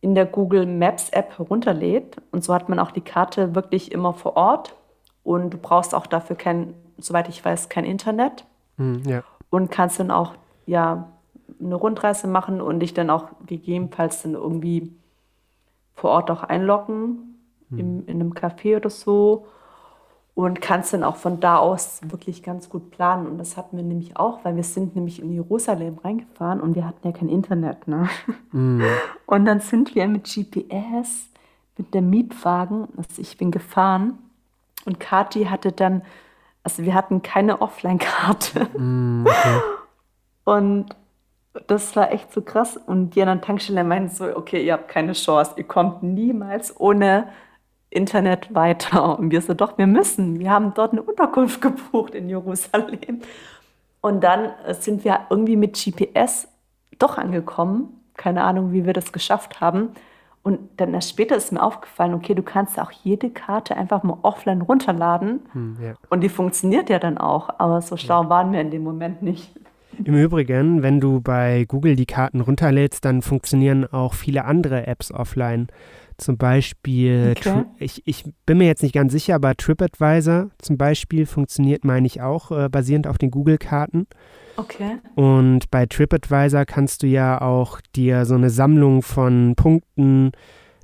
in der Google Maps App herunterlädt. Und so hat man auch die Karte wirklich immer vor Ort. Und du brauchst auch dafür kein, soweit ich weiß, kein Internet. Mm, ja. Und kannst dann auch ja, eine Rundreise machen und dich dann auch gegebenenfalls dann irgendwie vor Ort auch einloggen hm. im, in einem Café oder so und kannst dann auch von da aus wirklich ganz gut planen. Und das hatten wir nämlich auch, weil wir sind nämlich in Jerusalem reingefahren und wir hatten ja kein Internet. Ne? Mhm. Und dann sind wir mit GPS, mit dem Mietwagen, also ich bin gefahren und Kati hatte dann, also wir hatten keine Offline-Karte. Mhm, okay. Und das war echt so krass. Und die anderen Tankstellen meinten so, okay, ihr habt keine Chance, ihr kommt niemals ohne Internet weiter. Und wir so, doch, wir müssen. Wir haben dort eine Unterkunft gebucht in Jerusalem. Und dann äh, sind wir irgendwie mit GPS doch angekommen. Keine Ahnung, wie wir das geschafft haben. Und dann erst später ist mir aufgefallen, okay, du kannst auch jede Karte einfach mal offline runterladen. Hm, ja. Und die funktioniert ja dann auch. Aber so schlau ja. waren wir in dem Moment nicht. Im Übrigen, wenn du bei Google die Karten runterlädst, dann funktionieren auch viele andere Apps offline. Zum Beispiel, okay. ich, ich bin mir jetzt nicht ganz sicher, aber TripAdvisor zum Beispiel funktioniert, meine ich, auch äh, basierend auf den Google-Karten. Okay. Und bei TripAdvisor kannst du ja auch dir so eine Sammlung von Punkten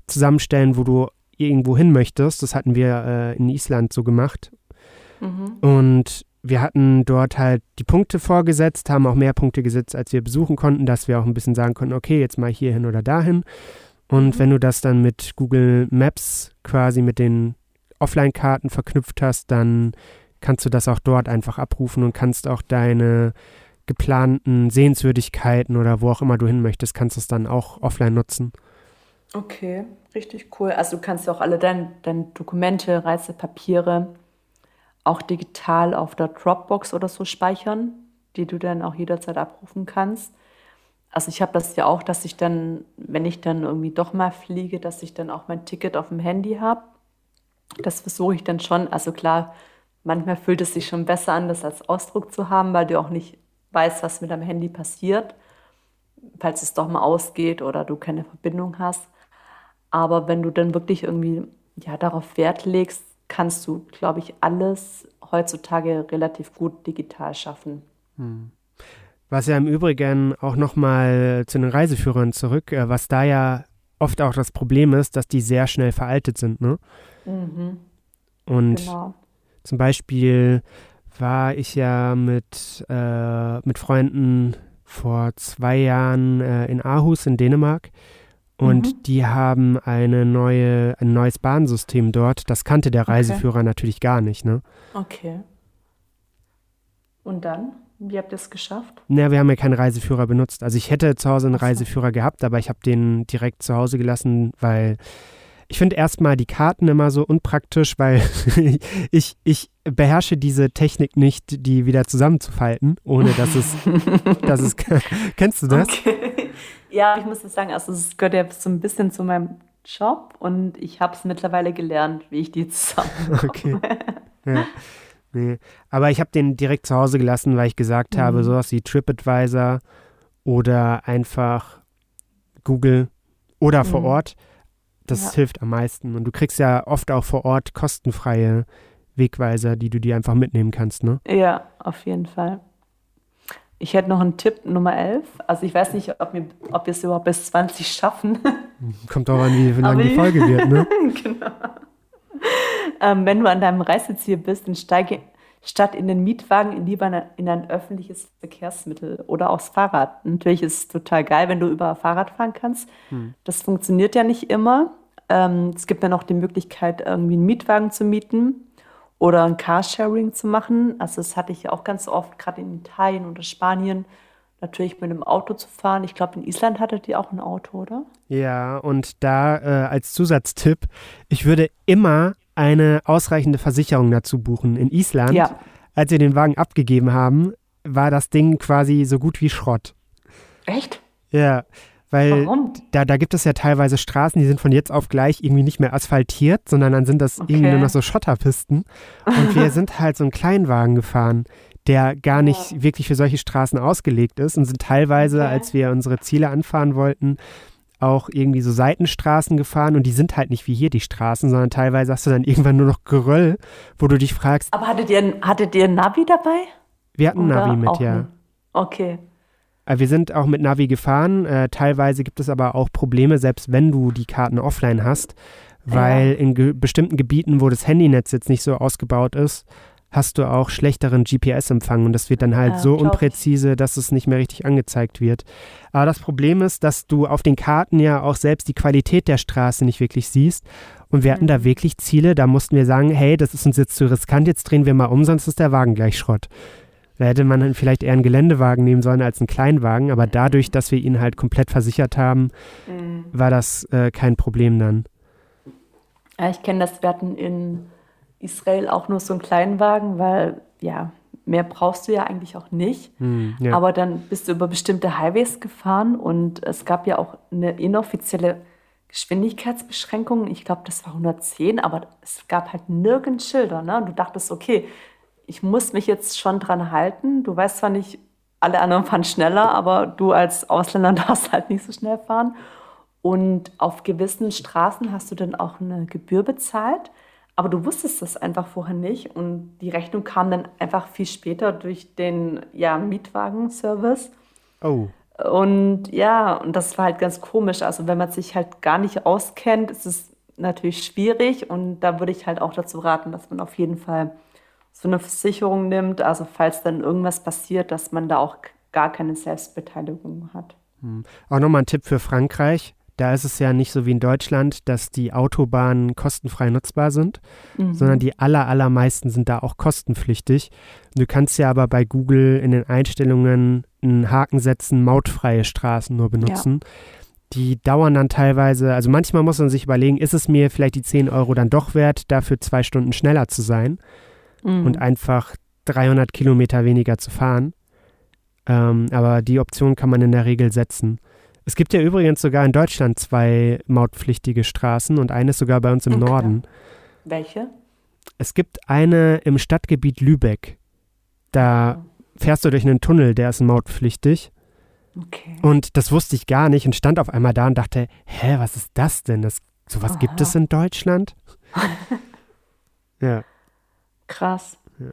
zusammenstellen, wo du irgendwo hin möchtest. Das hatten wir äh, in Island so gemacht. Mhm. Und wir hatten dort halt die Punkte vorgesetzt, haben auch mehr Punkte gesetzt, als wir besuchen konnten, dass wir auch ein bisschen sagen konnten, okay, jetzt mal hierhin oder dahin. Und mhm. wenn du das dann mit Google Maps quasi mit den Offline-Karten verknüpft hast, dann kannst du das auch dort einfach abrufen und kannst auch deine geplanten Sehenswürdigkeiten oder wo auch immer du hin möchtest, kannst du es dann auch offline nutzen. Okay, richtig cool. Also du kannst ja auch alle deine dein Dokumente, Reisepapiere auch digital auf der Dropbox oder so speichern, die du dann auch jederzeit abrufen kannst. Also ich habe das ja auch, dass ich dann, wenn ich dann irgendwie doch mal fliege, dass ich dann auch mein Ticket auf dem Handy habe. Das versuche ich dann schon. Also klar, manchmal fühlt es sich schon besser an, das als Ausdruck zu haben, weil du auch nicht weißt, was mit deinem Handy passiert, falls es doch mal ausgeht oder du keine Verbindung hast. Aber wenn du dann wirklich irgendwie ja, darauf Wert legst, kannst du, glaube ich, alles heutzutage relativ gut digital schaffen. Hm. Was ja im Übrigen auch nochmal zu den Reiseführern zurück, äh, was da ja oft auch das Problem ist, dass die sehr schnell veraltet sind. Ne? Mhm. Und genau. zum Beispiel war ich ja mit, äh, mit Freunden vor zwei Jahren äh, in Aarhus in Dänemark und mhm. die haben eine neue, ein neues Bahnsystem dort. Das kannte der Reiseführer okay. natürlich gar nicht, ne? Okay. Und dann? Wie habt ihr es geschafft? Na, wir haben ja keinen Reiseführer benutzt. Also ich hätte zu Hause einen Achso. Reiseführer gehabt, aber ich habe den direkt zu Hause gelassen, weil ich finde erstmal die Karten immer so unpraktisch, weil ich, ich beherrsche diese Technik nicht, die wieder zusammenzufalten, ohne dass es, dass es, kennst du das? Okay. Ja, ich muss das sagen, also es gehört ja so ein bisschen zu meinem Job und ich habe es mittlerweile gelernt, wie ich die zusammen. Okay. Ja. Nee. Aber ich habe den direkt zu Hause gelassen, weil ich gesagt mhm. habe, sowas wie TripAdvisor oder einfach Google oder vor mhm. Ort, das ja. hilft am meisten. Und du kriegst ja oft auch vor Ort kostenfreie Wegweiser, die du dir einfach mitnehmen kannst, ne? Ja, auf jeden Fall. Ich hätte noch einen Tipp Nummer 11. Also ich weiß nicht, ob wir, ob wir es überhaupt bis 20 schaffen. Kommt auch an, wie lange die Folge wird, ne? genau. Ähm, wenn du an deinem Reiseziel bist, dann steige statt in den Mietwagen lieber in ein öffentliches Verkehrsmittel oder aufs Fahrrad. Natürlich ist es total geil, wenn du über Fahrrad fahren kannst. Hm. Das funktioniert ja nicht immer. Ähm, es gibt ja noch die Möglichkeit, irgendwie einen Mietwagen zu mieten oder ein Carsharing zu machen. Also das hatte ich ja auch ganz oft, gerade in Italien oder Spanien, natürlich mit einem Auto zu fahren. Ich glaube, in Island hattet ihr auch ein Auto, oder? Ja, und da äh, als Zusatztipp, ich würde immer eine ausreichende Versicherung dazu buchen. In Island, ja. als wir den Wagen abgegeben haben, war das Ding quasi so gut wie Schrott. Echt? Ja, weil Warum? Da, da gibt es ja teilweise Straßen, die sind von jetzt auf gleich irgendwie nicht mehr asphaltiert, sondern dann sind das okay. irgendwie nur noch so Schotterpisten. Und wir sind halt so einen Kleinwagen gefahren, der gar nicht ja. wirklich für solche Straßen ausgelegt ist und sind teilweise, okay. als wir unsere Ziele anfahren wollten, auch irgendwie so Seitenstraßen gefahren und die sind halt nicht wie hier die Straßen, sondern teilweise hast du dann irgendwann nur noch Geröll, wo du dich fragst. Aber hattet ihr, hattet ihr ein Navi dabei? Wir hatten ein Navi mit, ja. Ein? Okay. Äh, wir sind auch mit Navi gefahren. Äh, teilweise gibt es aber auch Probleme, selbst wenn du die Karten offline hast, weil ja. in ge bestimmten Gebieten, wo das Handynetz jetzt nicht so ausgebaut ist, hast du auch schlechteren GPS-Empfang und das wird dann halt ja, so unpräzise, dass es nicht mehr richtig angezeigt wird. Aber das Problem ist, dass du auf den Karten ja auch selbst die Qualität der Straße nicht wirklich siehst. Und wir hatten mhm. da wirklich Ziele, da mussten wir sagen, hey, das ist uns jetzt zu riskant, jetzt drehen wir mal um, sonst ist der Wagen gleich Schrott. Da hätte man dann vielleicht eher einen Geländewagen nehmen sollen als einen Kleinwagen, aber dadurch, dass wir ihn halt komplett versichert haben, mhm. war das äh, kein Problem dann. Ja, ich kenne das, wir hatten in Israel auch nur so einen Kleinwagen, weil ja, mehr brauchst du ja eigentlich auch nicht. Mhm, ja. Aber dann bist du über bestimmte Highways gefahren und es gab ja auch eine inoffizielle Geschwindigkeitsbeschränkung. Ich glaube, das war 110, aber es gab halt nirgends Schilder. Ne? Und du dachtest, okay, ich muss mich jetzt schon dran halten. Du weißt zwar nicht, alle anderen fahren schneller, aber du als Ausländer darfst halt nicht so schnell fahren. Und auf gewissen Straßen hast du dann auch eine Gebühr bezahlt, aber du wusstest das einfach vorher nicht. Und die Rechnung kam dann einfach viel später durch den ja, Mietwagenservice. Oh. Und ja, und das war halt ganz komisch. Also wenn man sich halt gar nicht auskennt, ist es natürlich schwierig. Und da würde ich halt auch dazu raten, dass man auf jeden Fall so eine Versicherung nimmt, also falls dann irgendwas passiert, dass man da auch gar keine Selbstbeteiligung hat. Hm. Auch nochmal ein Tipp für Frankreich. Da ist es ja nicht so wie in Deutschland, dass die Autobahnen kostenfrei nutzbar sind, mhm. sondern die aller, allermeisten sind da auch kostenpflichtig. Du kannst ja aber bei Google in den Einstellungen einen Haken setzen, mautfreie Straßen nur benutzen. Ja. Die dauern dann teilweise, also manchmal muss man sich überlegen, ist es mir vielleicht die 10 Euro dann doch wert, dafür zwei Stunden schneller zu sein mhm. und einfach 300 Kilometer weniger zu fahren. Ähm, aber die Option kann man in der Regel setzen. Es gibt ja übrigens sogar in Deutschland zwei mautpflichtige Straßen und eine sogar bei uns im okay. Norden. Welche? Es gibt eine im Stadtgebiet Lübeck. Da fährst du durch einen Tunnel, der ist mautpflichtig. Okay. Und das wusste ich gar nicht und stand auf einmal da und dachte, hä, was ist das denn? Das, sowas Aha. gibt es in Deutschland? ja. Krass. Ja.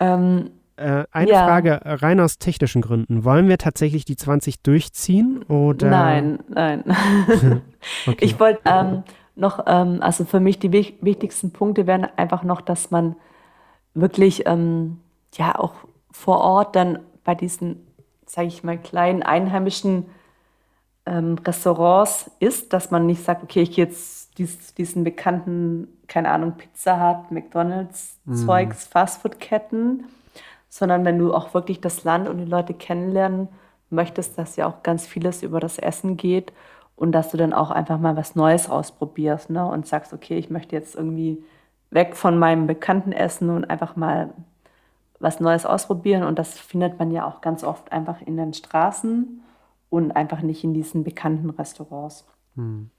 Ähm, äh, eine ja. Frage rein aus technischen Gründen. Wollen wir tatsächlich die 20 durchziehen oder? Nein, nein. okay. Ich wollte ähm, noch, ähm, also für mich die wich wichtigsten Punkte wären einfach noch, dass man wirklich ähm, ja auch vor Ort dann bei diesen, sage ich mal, kleinen einheimischen ähm, Restaurants ist, dass man nicht sagt, okay, ich gehe jetzt dies, diesen bekannten, keine Ahnung, Pizza Hut, McDonalds, mhm. Zeugs, Fastfood-Ketten sondern wenn du auch wirklich das Land und die Leute kennenlernen möchtest, dass ja auch ganz vieles über das Essen geht und dass du dann auch einfach mal was Neues ausprobierst ne? und sagst, okay, ich möchte jetzt irgendwie weg von meinem bekannten Essen und einfach mal was Neues ausprobieren. Und das findet man ja auch ganz oft einfach in den Straßen und einfach nicht in diesen bekannten Restaurants. Hm.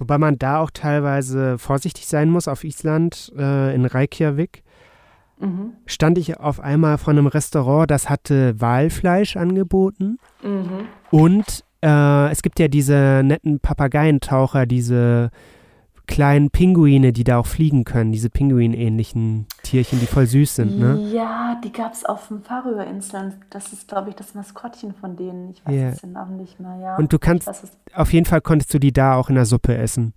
Wobei man da auch teilweise vorsichtig sein muss auf Island, äh, in Reykjavik mhm. stand ich auf einmal vor einem Restaurant, das hatte Walfleisch angeboten. Mhm. Und äh, es gibt ja diese netten Papageientaucher, diese kleinen Pinguine, die da auch fliegen können, diese Pinguin-ähnlichen Tierchen, die voll süß sind, ne? Ja, die gab es auf den Färöerinseln. Das ist, glaube ich, das Maskottchen von denen. Ich weiß yeah. den Namen nicht mehr, ja. Und du kannst, auf jeden Fall konntest du die da auch in der Suppe essen.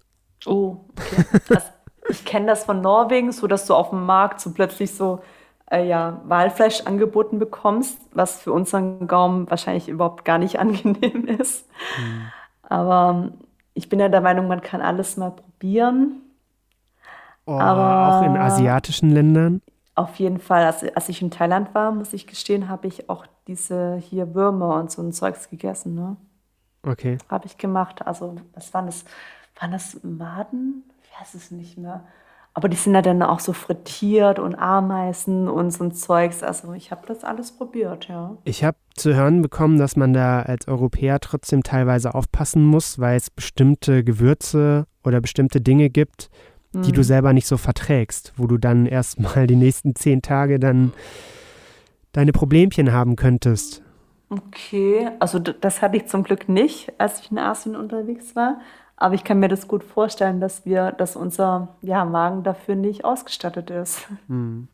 Oh, okay. Das, ich kenne das von Norwegen, so dass du auf dem Markt so plötzlich so äh, ja, Walfleisch angeboten bekommst, was für unseren Gaumen wahrscheinlich überhaupt gar nicht angenehm ist. Mhm. Aber ich bin ja der Meinung, man kann alles mal probieren. Oh, Aber auch in asiatischen Ländern? Auf jeden Fall. Also, als ich in Thailand war, muss ich gestehen, habe ich auch diese hier Würmer und so ein Zeugs gegessen. Ne? Okay. Habe ich gemacht. Also, was waren das? Waren das Maden? weiß es nicht mehr. Aber die sind ja dann auch so frittiert und Ameisen und so ein Zeugs. Also ich habe das alles probiert, ja. Ich habe zu hören bekommen, dass man da als Europäer trotzdem teilweise aufpassen muss, weil es bestimmte Gewürze oder bestimmte Dinge gibt, die hm. du selber nicht so verträgst, wo du dann erstmal die nächsten zehn Tage dann deine Problemchen haben könntest. Okay, also das hatte ich zum Glück nicht, als ich in Asien unterwegs war. Aber ich kann mir das gut vorstellen, dass wir, dass unser ja, Magen dafür nicht ausgestattet ist. Mhm.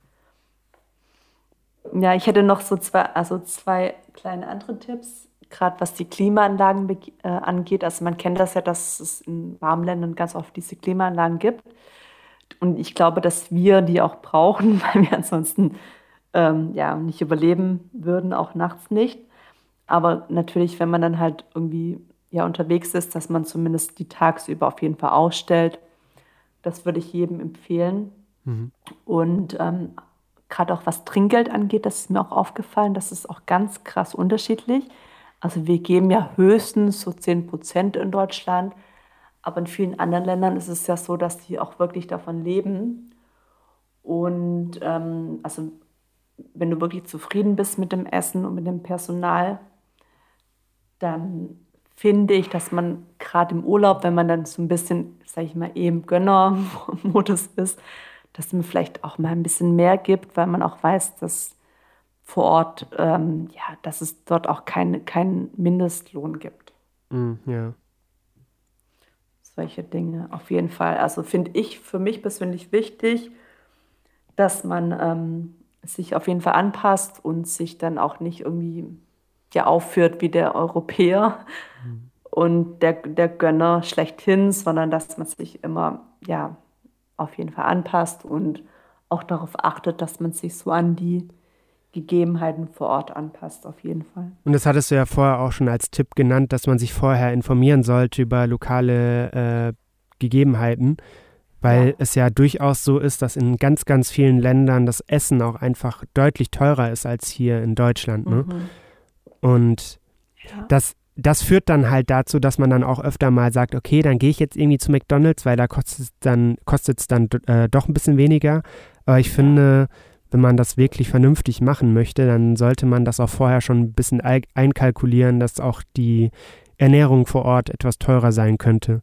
Ja, ich hätte noch so zwei, also zwei kleine andere Tipps, gerade was die Klimaanlagen äh, angeht. Also man kennt das ja, dass es in warmen Ländern ganz oft diese Klimaanlagen gibt. Und ich glaube, dass wir die auch brauchen, weil wir ansonsten ähm, ja nicht überleben würden, auch nachts nicht. Aber natürlich, wenn man dann halt irgendwie ja unterwegs ist, dass man zumindest die tagsüber auf jeden Fall ausstellt. Das würde ich jedem empfehlen. Mhm. Und ähm, gerade auch was Trinkgeld angeht, das ist mir auch aufgefallen, das ist auch ganz krass unterschiedlich. Also wir geben ja höchstens so 10 Prozent in Deutschland, aber in vielen anderen Ländern ist es ja so, dass die auch wirklich davon leben. Und ähm, also wenn du wirklich zufrieden bist mit dem Essen und mit dem Personal, dann finde ich, dass man gerade im Urlaub, wenn man dann so ein bisschen, sage ich mal, eben Gönner-Modus ist, dass man vielleicht auch mal ein bisschen mehr gibt, weil man auch weiß, dass vor Ort, ähm, ja, dass es dort auch keinen kein Mindestlohn gibt. Mm, ja. Solche Dinge, auf jeden Fall. Also finde ich für mich persönlich wichtig, dass man ähm, sich auf jeden Fall anpasst und sich dann auch nicht irgendwie ja aufführt wie der Europäer mhm. und der, der Gönner schlechthin, sondern dass man sich immer ja auf jeden Fall anpasst und auch darauf achtet, dass man sich so an die Gegebenheiten vor Ort anpasst, auf jeden Fall. Und das hattest du ja vorher auch schon als Tipp genannt, dass man sich vorher informieren sollte über lokale äh, Gegebenheiten, weil ja. es ja durchaus so ist, dass in ganz, ganz vielen Ländern das Essen auch einfach deutlich teurer ist als hier in Deutschland. Ne? Mhm. Und ja. das, das führt dann halt dazu, dass man dann auch öfter mal sagt, okay, dann gehe ich jetzt irgendwie zu McDonalds, weil da kostet es dann, kostet's dann äh, doch ein bisschen weniger. Aber ich finde, wenn man das wirklich vernünftig machen möchte, dann sollte man das auch vorher schon ein bisschen einkalkulieren, dass auch die Ernährung vor Ort etwas teurer sein könnte.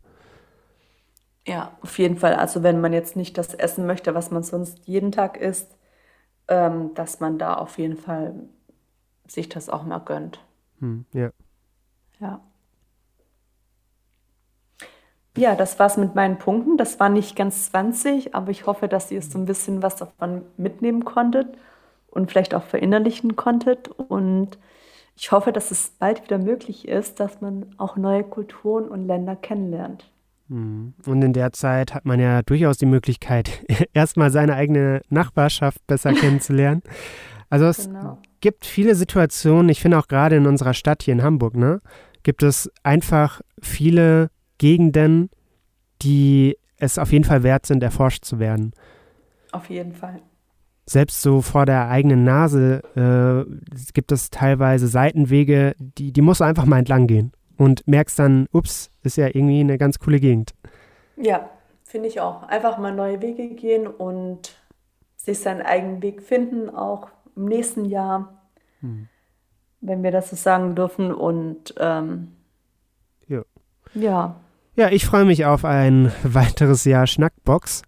Ja, auf jeden Fall. Also wenn man jetzt nicht das essen möchte, was man sonst jeden Tag isst, ähm, dass man da auf jeden Fall sich das auch mal gönnt. Hm, ja. Ja. Ja, das war's mit meinen Punkten. Das war nicht ganz 20, aber ich hoffe, dass ihr so ein bisschen was davon mitnehmen konntet und vielleicht auch verinnerlichen konntet. Und ich hoffe, dass es bald wieder möglich ist, dass man auch neue Kulturen und Länder kennenlernt. Hm. Und in der Zeit hat man ja durchaus die Möglichkeit, erstmal seine eigene Nachbarschaft besser kennenzulernen. Also es genau. Gibt viele Situationen, ich finde auch gerade in unserer Stadt hier in Hamburg, ne, gibt es einfach viele Gegenden, die es auf jeden Fall wert sind, erforscht zu werden. Auf jeden Fall. Selbst so vor der eigenen Nase äh, gibt es teilweise Seitenwege, die, die musst du einfach mal entlang gehen und merkst dann, ups, ist ja irgendwie eine ganz coole Gegend. Ja, finde ich auch. Einfach mal neue Wege gehen und sich seinen eigenen Weg finden, auch im nächsten Jahr, hm. wenn wir das so sagen dürfen. Und ähm, ja. ja. Ja, ich freue mich auf ein weiteres Jahr Schnackbox.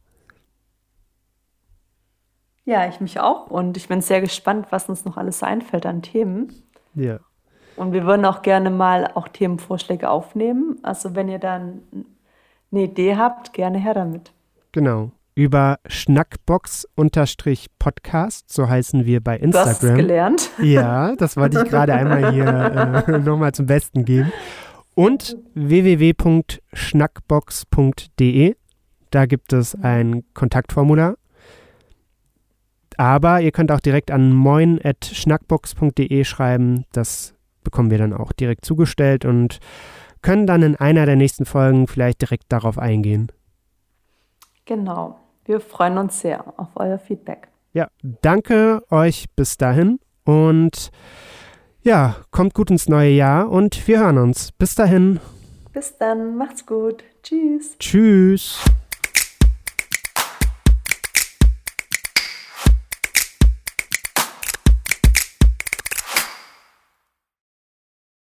Ja, ich mich auch. Und ich bin sehr gespannt, was uns noch alles einfällt an Themen. Ja. Und wir würden auch gerne mal auch Themenvorschläge aufnehmen. Also wenn ihr dann eine Idee habt, gerne her damit. Genau. Über Schnackbox-Podcast, so heißen wir bei Instagram. Du hast gelernt. Ja, das wollte ich gerade einmal hier äh, nochmal zum Besten geben und www.schnackbox.de. Da gibt es ein Kontaktformular. Aber ihr könnt auch direkt an moin.schnackbox.de schreiben. Das bekommen wir dann auch direkt zugestellt und können dann in einer der nächsten Folgen vielleicht direkt darauf eingehen. Genau. Wir freuen uns sehr auf euer Feedback. Ja, danke euch bis dahin und ja, kommt gut ins neue Jahr und wir hören uns. Bis dahin. Bis dann, macht's gut. Tschüss. Tschüss.